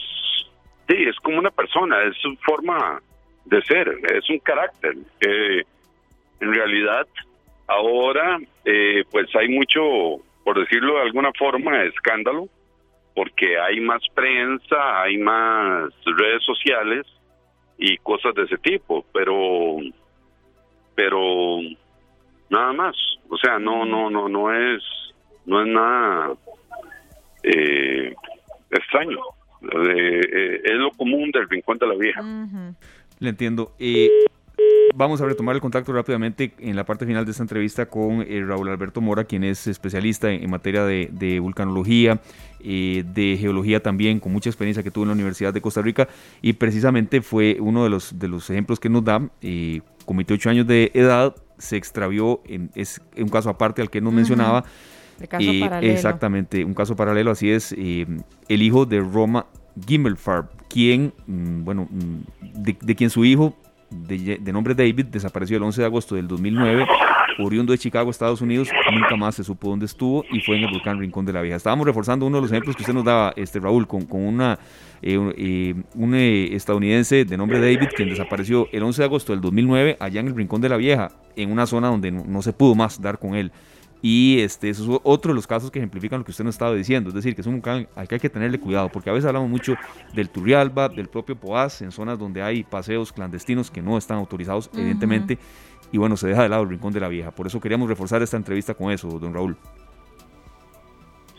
Sí, es como una persona, es su forma de ser, es un carácter. Eh, en realidad, ahora, eh, pues hay mucho, por decirlo de alguna forma, escándalo, porque hay más prensa, hay más redes sociales y cosas de ese tipo, pero, pero nada más, o sea, no, no, no, no es, no es nada eh, extraño. Eh, es lo común del Rincón de la Vieja. Le entiendo. Eh, vamos a retomar el contacto rápidamente en la parte final de esta entrevista con eh, Raúl Alberto Mora, quien es especialista en, materia de, vulcanología, de geología también, con mucha experiencia que tuvo en la Universidad de Costa Rica y precisamente fue uno de los, de los ejemplos que nos da. con 28 años de edad se extravió, en, es un caso aparte al que nos mencionaba, y Exactamente, un caso paralelo, así es, eh, el hijo de Roma Gimmelfarb, quien, mm, bueno, mm, de, quien su hijo, de, nombre David, desapareció el 11 de agosto del 2009, oriundo de Chicago, Estados Unidos, nunca más se supo dónde estuvo y fue en el volcán Rincón de la Vieja. Estábamos reforzando uno de los ejemplos que usted nos daba, este Raúl, con, con una, eh, eh, un estadounidense de nombre David, quien desapareció el 11 de agosto del 2009 allá en el Rincón de la Vieja, en una zona donde no se pudo más dar con él. Y este, eso es otro de los casos que ejemplifican lo que usted nos estaba diciendo. Es decir, que es un volcán al que hay que tenerle cuidado, porque a veces hablamos mucho del Turrialba, del propio Poás, en zonas donde hay paseos clandestinos que no están autorizados, evidentemente. Y bueno, se deja de lado el rincón de la vieja. Por eso queríamos reforzar esta entrevista con eso, don Raúl.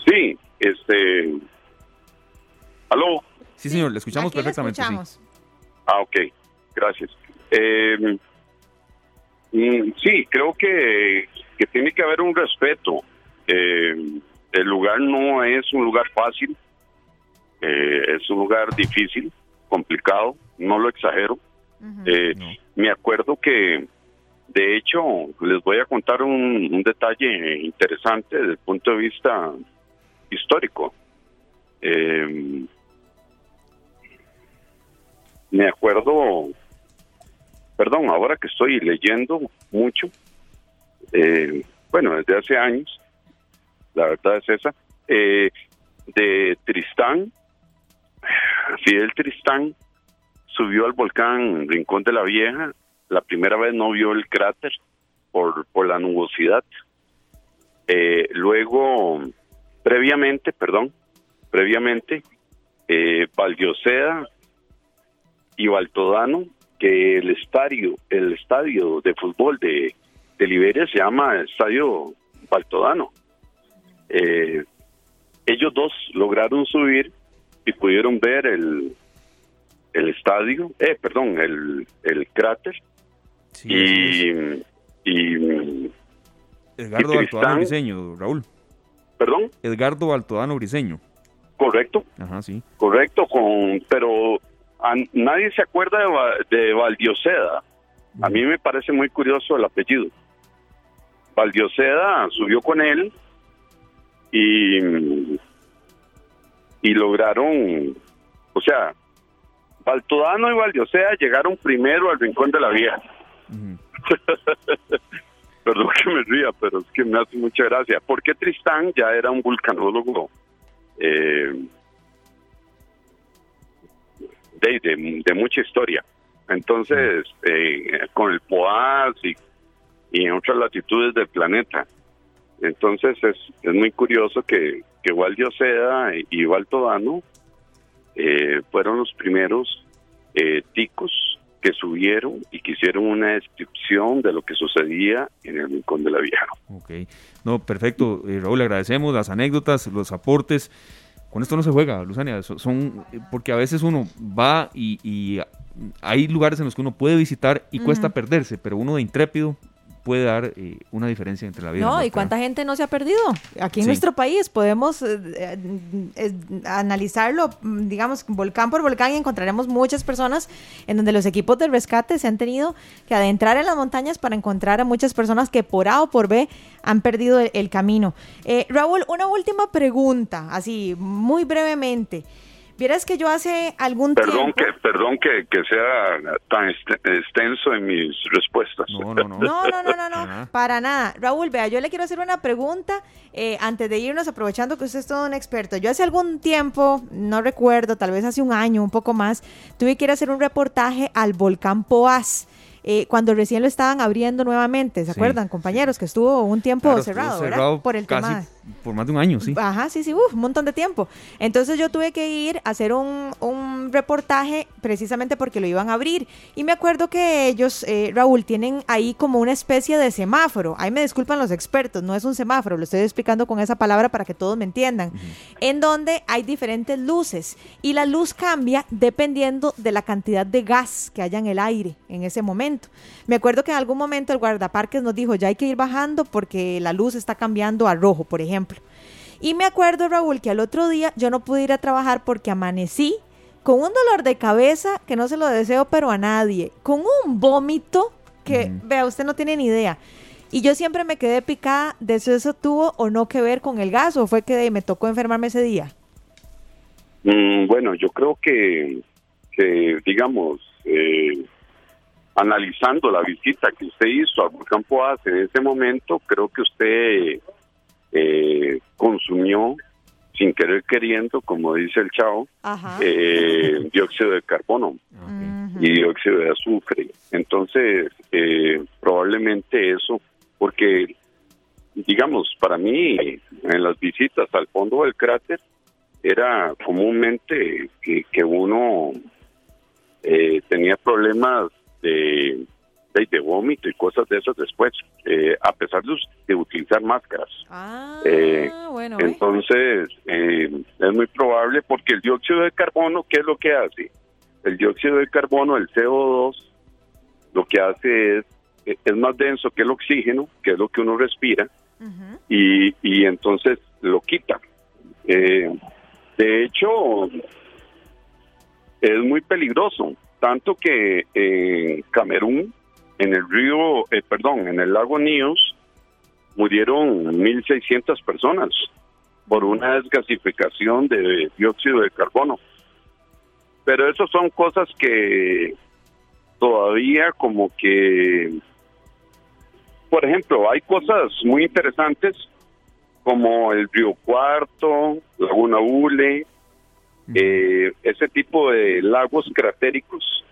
Sí, este. ¿Aló? Sí, señor, le escuchamos perfectamente. Ah, ok, gracias. Eh, mm, sí, creo que que tiene que haber un respeto. Eh, el lugar no es un lugar fácil, eh, es un lugar difícil, complicado, no lo exagero. Eh, me acuerdo que, de hecho, les voy a contar un, detalle interesante desde el punto de vista histórico. me acuerdo, perdón, ahora que estoy leyendo mucho, eh, bueno, desde hace años, la verdad es esa, eh, de Tristán, Fidel Tristán subió al volcán Rincón de la Vieja, la primera vez no vio el cráter por, por la nubosidad. Eh, luego, previamente, perdón, previamente, eh, Valdioseda y Baltodano, que el estadio, el estadio de fútbol de, de Liberia se llama Estadio Baltodano. Eh, ellos dos lograron subir y pudieron ver el, el estadio, eh, perdón, el, el cráter. y, y Edgardo Baltodano Briseño, Raúl. ¿Perdón? Edgardo Baltodano Briseño. Correcto. Ajá, sí. Correcto, con, pero nadie se acuerda de, de Valdioseda. A mí me parece muy curioso el apellido. Valdioseda subió con él y, y lograron, o sea, Baltodano y Valdioseda llegaron primero al Rincón de la Vieja. Perdón que me ría, pero es que me hace mucha gracia. Porque Tristán ya era un vulcanólogo eh, de, mucha historia. Entonces, eh, con el POAS y, en otras latitudes del planeta. Entonces, es, es muy curioso que, que Waldio Seda y Baltodano eh, fueron los primeros eh, ticos que subieron y que hicieron una descripción de lo que sucedía en el Rincón de la Vieja. Ok, no, perfecto. Eh, Raúl, le agradecemos las anécdotas, los aportes. Con esto no se juega, Luzania, son, porque a veces uno va y, hay lugares en los que uno puede visitar y cuesta perderse, pero uno de intrépido puede dar eh, una diferencia entre la vida. No, y cuánta gente no se ha perdido. Aquí en nuestro país podemos eh, eh, analizarlo, mm, digamos, volcán por volcán y encontraremos muchas personas en donde los equipos de rescate se han tenido que adentrar en las montañas para encontrar a muchas personas que por A o por B han perdido el, camino. Raúl, una última pregunta, así muy brevemente. Vieras que yo hace algún perdón tiempo... Que, perdón que, que sea tan extenso en mis respuestas. No, no, no. no, no, no, no, para nada. Raúl, vea, yo le quiero hacer una pregunta eh, antes de irnos, aprovechando que usted es todo un experto. Yo hace algún tiempo, no recuerdo, tal vez hace un año, un poco más, tuve que ir a hacer un reportaje al volcán Poás. Eh, cuando recién lo estaban abriendo nuevamente, ¿se acuerdan, compañeros? Que estuvo un tiempo cerrado, ¿verdad? Por el casi Por más de un año, sí. Ajá, sí, sí, un montón de tiempo. Entonces yo tuve que ir a hacer un, un, reportaje precisamente porque lo iban a abrir. Y me acuerdo que ellos, eh, Raúl, tienen ahí como una especie de semáforo. Ahí me disculpan los expertos, no es un semáforo, lo estoy explicando con esa palabra para que todos me entiendan. En donde hay diferentes luces y la luz cambia dependiendo de la cantidad de gas que haya en el aire en ese momento. Me acuerdo que en algún momento el guardaparques nos dijo, ya hay que ir bajando porque la luz está cambiando a rojo, por ejemplo. Y me acuerdo, Raúl, que al otro día yo no pude ir a trabajar porque amanecí con un dolor de cabeza que no se lo deseo, pero a nadie, con un vómito que, vea, usted no tiene ni idea. Y yo siempre me quedé picada de si eso tuvo o no que ver con el gas o fue que me tocó enfermarme ese día. Mm, bueno, yo creo que, que digamos, eh, analizando la visita que usted hizo a Volcán Poás en ese momento, creo que usted eh, consumió sin querer queriendo, como dice el chavo, eh, dióxido de carbono y dióxido de azufre. Entonces, eh, probablemente eso, porque, digamos, para mí, en las visitas al fondo del cráter, era comúnmente que, que uno tenía problemas de, de, vómito y cosas de esas después, eh, a pesar de, utilizar máscaras. Ah, eh, bueno. Entonces, eh, es muy probable porque el dióxido de carbono, ¿qué es lo que hace? El dióxido de carbono, el CO2, lo que hace es, es más denso que el oxígeno, que es lo que uno respira, y, y entonces lo quita. de hecho, es muy peligroso tanto que en Camerún, en el río, eh, perdón, en el lago Níos, murieron 1.600 personas por una desgasificación de dióxido de carbono. Pero eso son cosas que todavía como que, por ejemplo, hay cosas muy interesantes como el río Cuarto, Laguna Ule, eh, ese tipo de lagos cratéricos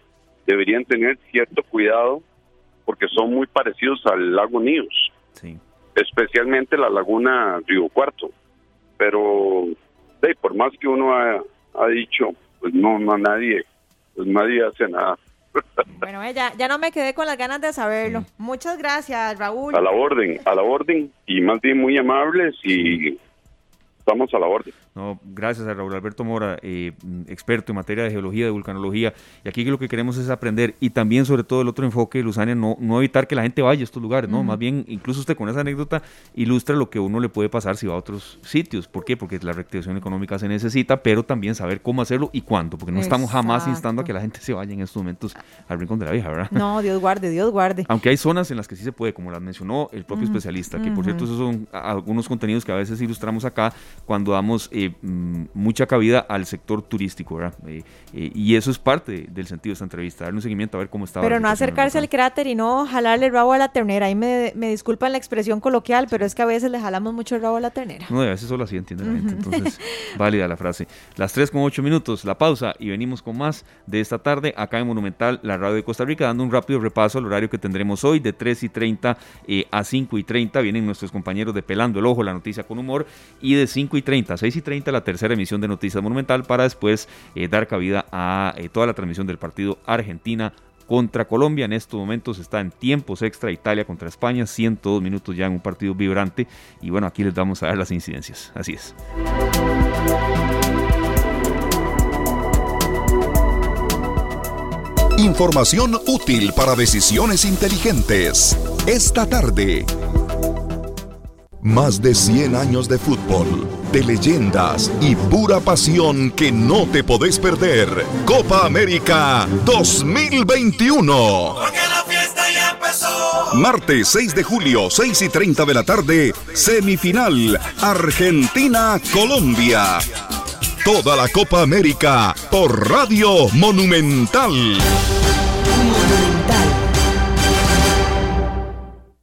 deberían tener cierto cuidado porque son muy parecidos al lago Níos. especialmente la laguna Río Cuarto. Pero por más que uno ha, ha dicho, pues no, no nadie, pues nadie hace nada. Bueno, eh, ya, ya no me quedé con las ganas de saberlo. Muchas gracias, Raúl. A la orden, a la orden, y más bien muy amables y estamos a la orden. No, gracias a Raúl Alberto Mora, eh, experto en materia de geología, de vulcanología. Y aquí lo que queremos es aprender y también, sobre todo, el otro enfoque, Luzania, no, no evitar que la gente vaya a estos lugares, ¿no? Más bien, incluso usted con esa anécdota ilustra lo que uno le puede pasar si va a otros sitios. ¿Por qué? Porque la reactivación económica se necesita, pero también saber cómo hacerlo y cuándo, porque no estamos jamás instando a que la gente se vaya en estos momentos al rincón de la vieja, ¿verdad? No, Dios guarde, Dios guarde. Aunque hay zonas en las que sí se puede, como las mencionó el propio especialista, que por cierto, esos son algunos contenidos que a veces ilustramos acá cuando damos eh, mm, mucha cabida al sector turístico, ¿verdad? Eh, eh, y eso es parte del sentido de esta entrevista, darle un seguimiento a ver cómo está. Pero no acercarse al cráter y no jalarle el rabo a la ternera. Ahí me, me, disculpan la expresión coloquial, pero es que a veces le jalamos mucho el rabo a la ternera. No, a veces solo así entiende la gente, entonces válida la frase. Las 3 con 8 minutos, la pausa y venimos con más de esta tarde acá en Monumental, la radio de Costa Rica, dando un rápido repaso al horario que tendremos hoy de 3 y 30 a 5 y 30. Vienen nuestros compañeros de Pelando el Ojo, la noticia con humor, y de 5 y 30 a 6 y 30 la tercera emisión de Noticias Monumental para después eh, dar cabida a eh, toda la transmisión del partido Argentina contra Colombia. En estos momentos está en tiempos extra Italia contra España, 102 minutos ya en un partido vibrante. Y bueno, aquí les vamos a dar las incidencias. Así es. Información útil para decisiones inteligentes. Esta tarde. Más de 100 años de fútbol, de leyendas y pura pasión que no te podés perder. Copa América 2021. Porque la fiesta ya empezó. Martes 6 de julio, 6 y 30 de la tarde, semifinal Argentina-Colombia. Toda la Copa América por Radio Monumental.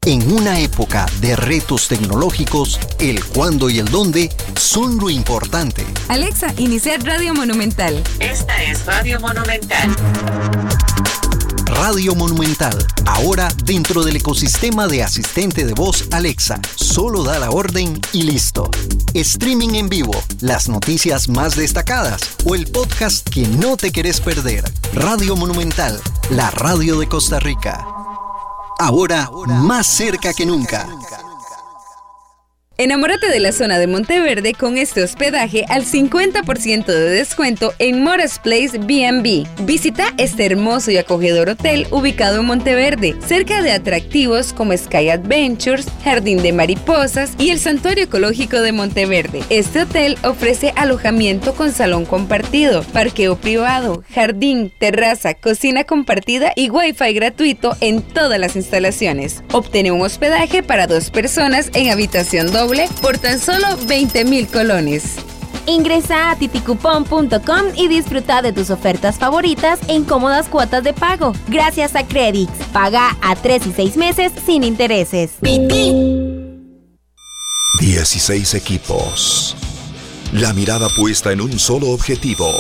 En una época de retos tecnológicos, el cuándo y el dónde son lo importante. Alexa, iniciar Radio Monumental. Esta es Radio Monumental. Radio Monumental, ahora dentro del ecosistema de asistente de voz Alexa. Solo da la orden y listo. Streaming en vivo, las noticias más destacadas o el podcast que no te querés perder. Radio Monumental, la radio de Costa Rica ahora más cerca que nunca. Enamórate de la zona de Monteverde con este hospedaje al 50% de descuento en Moras Place BB. Visita este hermoso y acogedor hotel ubicado en Monteverde, cerca de atractivos como Sky Adventures, Jardín de Mariposas y el Santuario Ecológico de Monteverde. Este hotel ofrece alojamiento con salón compartido, parqueo privado, jardín, terraza, cocina compartida y wifi gratuito en todas las instalaciones. Obtiene un hospedaje para dos personas en habitación doble por tan solo 20 mil colones. Ingresa a titicupon.com y disfruta de tus ofertas favoritas en cómodas cuotas de pago. Gracias a Credix. Paga a 3 y 6 meses sin intereses. 16 equipos. La mirada puesta en un solo objetivo.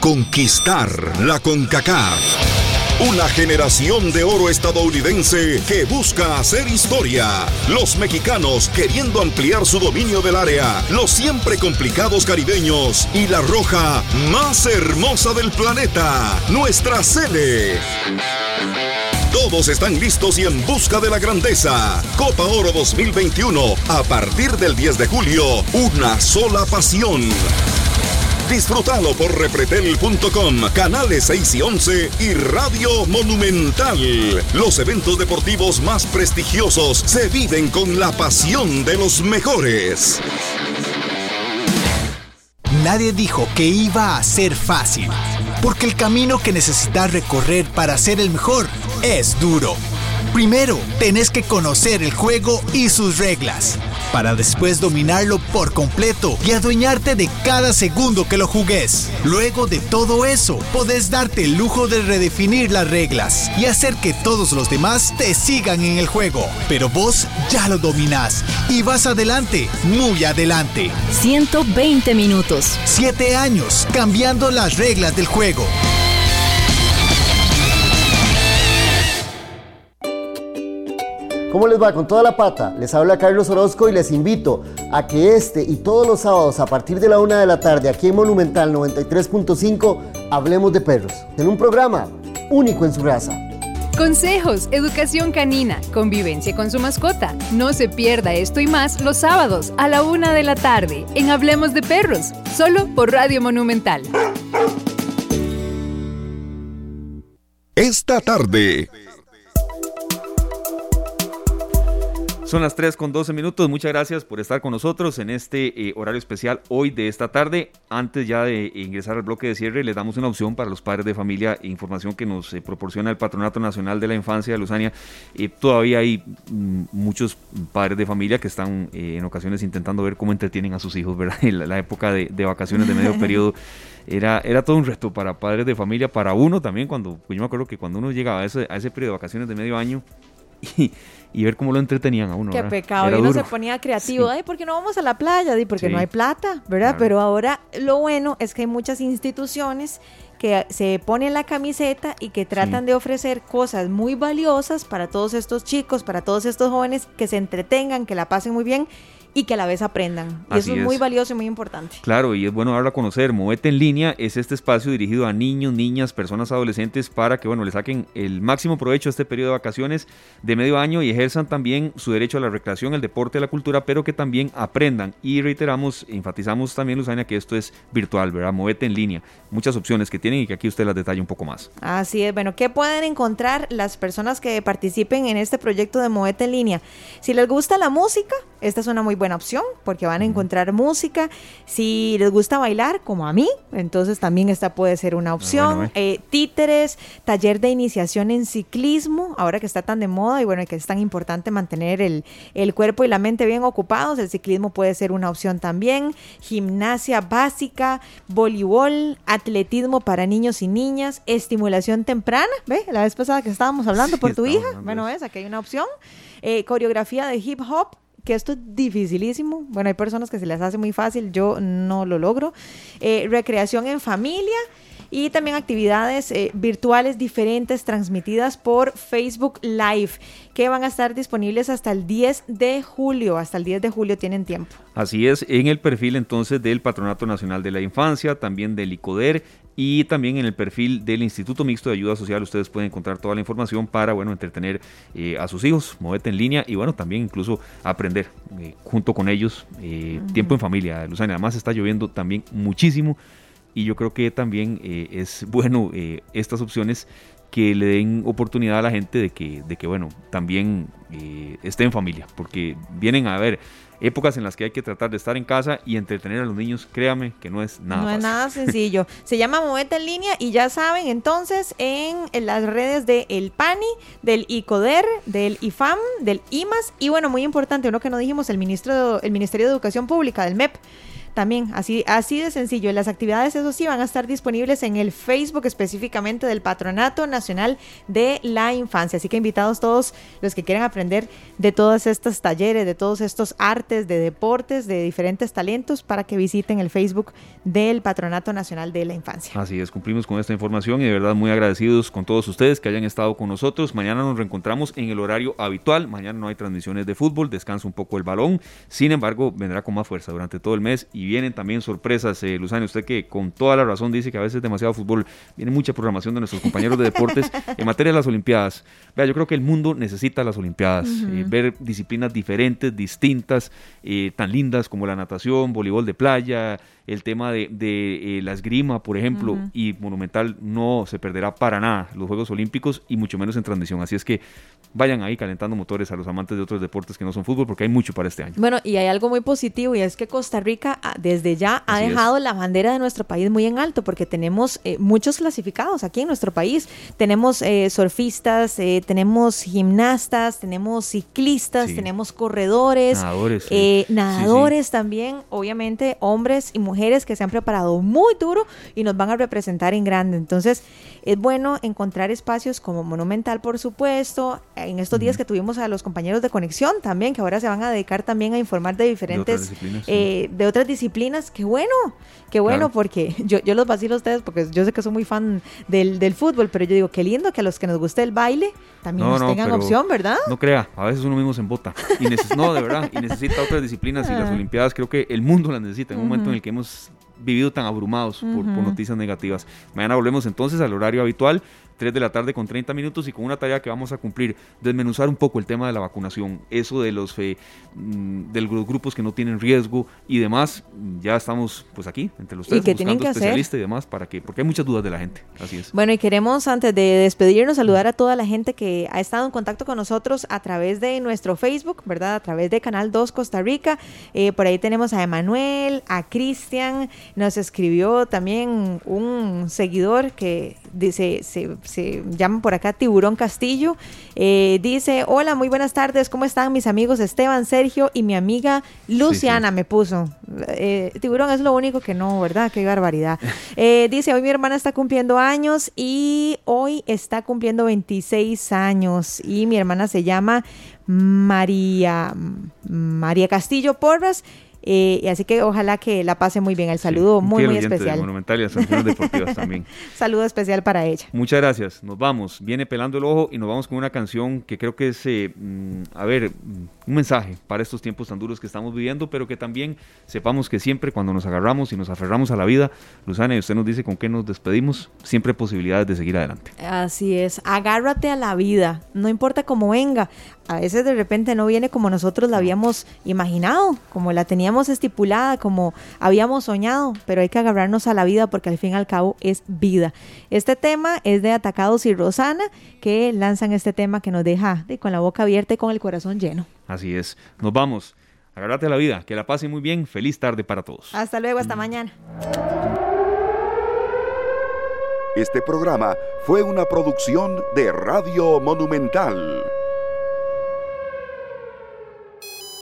Conquistar la CONCACAF. Una generación de oro estadounidense que busca hacer historia. Los mexicanos queriendo ampliar su dominio del área. Los siempre complicados caribeños. Y la roja más hermosa del planeta. Nuestra Cele. Todos están listos y en busca de la grandeza. Copa Oro 2021. A partir del 10 de julio, una sola pasión. Disfrútalo por repretel.com, canales 6 y 11 y Radio Monumental. Los eventos deportivos más prestigiosos se viven con la pasión de los mejores. Nadie dijo que iba a ser fácil, porque el camino que necesitas recorrer para ser el mejor es duro. Primero, tenés que conocer el juego y sus reglas para después dominarlo por completo y adueñarte de cada segundo que lo jugues. Luego de todo eso, podés darte el lujo de redefinir las reglas y hacer que todos los demás te sigan en el juego. Pero vos ya lo dominás y vas adelante, muy adelante. 120 minutos. 7 años cambiando las reglas del juego. ¿Cómo les va? Con toda la pata. Les habla Carlos Orozco y les invito a que este y todos los sábados a partir de la una de la tarde aquí en Monumental 93.5 hablemos de perros. En un programa único en su raza. Consejos, educación canina, convivencia con su mascota. No se pierda esto y más los sábados a la una de la tarde en Hablemos de Perros, solo por Radio Monumental. Esta tarde Son las 3 con 12 minutos. Muchas gracias por estar con nosotros en este eh, horario especial hoy de esta tarde. Antes ya de ingresar al bloque de cierre, les damos una opción para los padres de familia, información que nos eh, proporciona el Patronato Nacional de la Infancia de Luzania. Eh, todavía hay mm, muchos padres de familia que están en ocasiones intentando ver cómo entretienen a sus hijos, ¿verdad? En la, época de, vacaciones de medio periodo era, era todo un reto para padres de familia, para uno también, cuando, pues yo me acuerdo que cuando uno llegaba a ese, a ese periodo de vacaciones de medio año, y, y ver cómo lo entretenían a uno. Qué pecado, y uno se ponía creativo, ay, ¿por qué no vamos a la playa? Y porque no hay plata, ¿verdad? Pero ahora lo bueno es que hay muchas instituciones que se ponen la camiseta y que tratan de ofrecer cosas muy valiosas para todos estos chicos, para todos estos jóvenes que se entretengan, que la pasen muy bien y que a la vez aprendan. Y eso es, muy valioso y muy importante. Claro, y es bueno darlo a conocer. Movete en línea es este espacio dirigido a niños, niñas, personas adolescentes para que, bueno, le saquen el máximo provecho a este periodo de vacaciones de medio año y ejerzan también su derecho a la recreación, el deporte, la cultura, pero que también aprendan. Y reiteramos, enfatizamos también, Luzania, que esto es virtual, ¿verdad? Movete en línea. Muchas opciones que tienen y que aquí usted las detalla un poco más. Así es. Bueno, ¿qué pueden encontrar las personas que participen en este proyecto de Movete en línea? Si les gusta la música, esta es una muy buena buena opción porque van a encontrar música. Si les gusta bailar, como a mí, entonces también esta puede ser una opción. Eh, títeres, taller de iniciación en ciclismo, ahora que está tan de moda y bueno, que es tan importante mantener el, el cuerpo y la mente bien ocupados, el ciclismo puede ser una opción también. Gimnasia básica, voleibol, atletismo para niños y niñas, estimulación temprana, ¿ve? La vez pasada que estábamos hablando por tu hija, bueno, es, aquí hay una opción. Eh, coreografía de hip hop, que esto es dificilísimo. Bueno, hay personas que se les hace muy fácil, yo no lo logro. Eh, recreación en familia y también actividades eh, virtuales diferentes transmitidas por Facebook Live que van a estar disponibles hasta el 10 de julio. Hasta el 10 de julio tienen tiempo. Así es, en el perfil entonces del Patronato Nacional de la Infancia, también del ICODER y también en el perfil del Instituto Mixto de Ayuda Social ustedes pueden encontrar toda la información para, bueno, entretener eh, a sus hijos, moverte en línea y, bueno, también incluso aprender eh, junto con ellos eh, tiempo en familia. Luzana, además está lloviendo también muchísimo y yo creo que también es bueno estas opciones que le den oportunidad a la gente de que, de que bueno, también esté en familia, porque vienen a ver épocas en las que hay que tratar de estar en casa y entretener a los niños, créame que no es nada No es nada sencillo. Se llama Movete en línea y ya saben, entonces, en, las redes de El PANI, del ICODER, del IFAM, del IMAS y bueno, muy importante, uno que no dijimos, el, ministro, el Ministerio de Educación Pública, del MEP también, así, así de sencillo. Las actividades, eso sí, van a estar disponibles en el Facebook específicamente del Patronato Nacional de la Infancia. Así que invitados todos los que quieran aprender de todos estos talleres, de todos estos artes, de deportes, de diferentes talentos, para que visiten el Facebook del Patronato Nacional de la Infancia. Así es, cumplimos con esta información y de verdad muy agradecidos con todos ustedes que hayan estado con nosotros. Mañana nos reencontramos en el horario habitual. Mañana no hay transmisiones de fútbol, descansa un poco el balón. Sin embargo, vendrá con más fuerza durante todo el mes vienen también sorpresas. Eh, Luzani, usted que con toda la razón dice que a veces demasiado fútbol, viene mucha programación de nuestros compañeros de deportes en materia de las Olimpiadas. Vea, yo creo que el mundo necesita las Olimpiadas, eh, ver disciplinas diferentes, distintas, eh, tan lindas como la natación, voleibol de playa, el tema de, de eh, la esgrima, por ejemplo, y Monumental no se perderá para nada los Juegos Olímpicos y mucho menos en transmisión. Así es que vayan ahí calentando motores a los amantes de otros deportes que no son fútbol porque hay mucho para este año. Bueno, y hay algo muy positivo y es que Costa Rica ah, desde ya ha dejado la bandera de nuestro país muy en alto porque tenemos eh, muchos clasificados aquí en nuestro país. Tenemos eh, surfistas, tenemos gimnastas, tenemos ciclistas, tenemos corredores, nadadores, nadadores también, obviamente hombres y mujeres mujeres que se han preparado muy duro y nos van a representar en grande. Entonces, es bueno encontrar espacios como Monumental, por supuesto, en estos días que tuvimos a los compañeros de conexión también, que ahora se van a dedicar también a informar de diferentes, de otras disciplinas. Eh, qué bueno, qué bueno, porque yo, yo los vacilo a ustedes porque yo sé que soy muy fan del, del fútbol, pero yo digo, qué lindo que a los que nos guste el baile, también nos tengan opción, ¿verdad? No crea, a veces uno mismo se embota. Y no, de verdad, y necesita otras disciplinas y las ah. Olimpiadas creo que el mundo las necesita en un momento en el que hemos anos vivido tan abrumados por, noticias negativas. Mañana volvemos entonces al horario habitual. 3 de la tarde con 30 minutos y con una tarea que vamos a cumplir, desmenuzar un poco el tema de la vacunación, eso de los, fe, mm, de los grupos que no tienen riesgo y demás, ya estamos pues aquí entre los tres ¿Y que buscando que especialistas y demás para que, porque hay muchas dudas de la gente, así es. Bueno, y queremos antes de despedirnos saludar a toda la gente que ha estado en contacto con nosotros a través de nuestro Facebook, ¿verdad? A través de Canal 2 Costa Rica, eh, por ahí tenemos a Emanuel, a Cristian, nos escribió también un seguidor que dice, se, se llama por acá Tiburón Castillo. Eh, dice, hola, muy buenas tardes, ¿cómo están mis amigos Esteban, Sergio y mi amiga Luciana? Me puso. Eh, tiburón es lo único que no, ¿verdad? Qué barbaridad. Eh, dice, hoy mi hermana está cumpliendo años y hoy está cumpliendo 26 años y mi hermana se llama María, María Castillo Porras eh, así que ojalá que la pase muy bien. El saludo muy, muy especial. Monumental y a deportivas también. saludo especial para ella. Muchas gracias. Nos vamos. Viene pelando el ojo y nos vamos con una canción que creo que es, eh, mm, a ver, mm, un mensaje para estos tiempos tan duros que estamos viviendo, pero que también sepamos que siempre cuando nos agarramos y nos aferramos a la vida, Luzana, y usted nos dice con qué nos despedimos, siempre hay posibilidades de seguir adelante. Así es. Agárrate a la vida. No importa cómo venga. A veces de repente no viene como nosotros la habíamos imaginado, como la teníamos estipulada, como habíamos soñado, pero hay que agarrarnos a la vida porque al fin y al cabo es vida. Este tema es de Atacados y Rosana, que lanzan este tema que nos deja con la boca abierta y con el corazón lleno. Así es. Nos vamos. Agárrate a la vida. Que la pasen muy bien. Feliz tarde para todos. Hasta luego. Hasta mañana. Este programa fue una producción de Radio Monumental.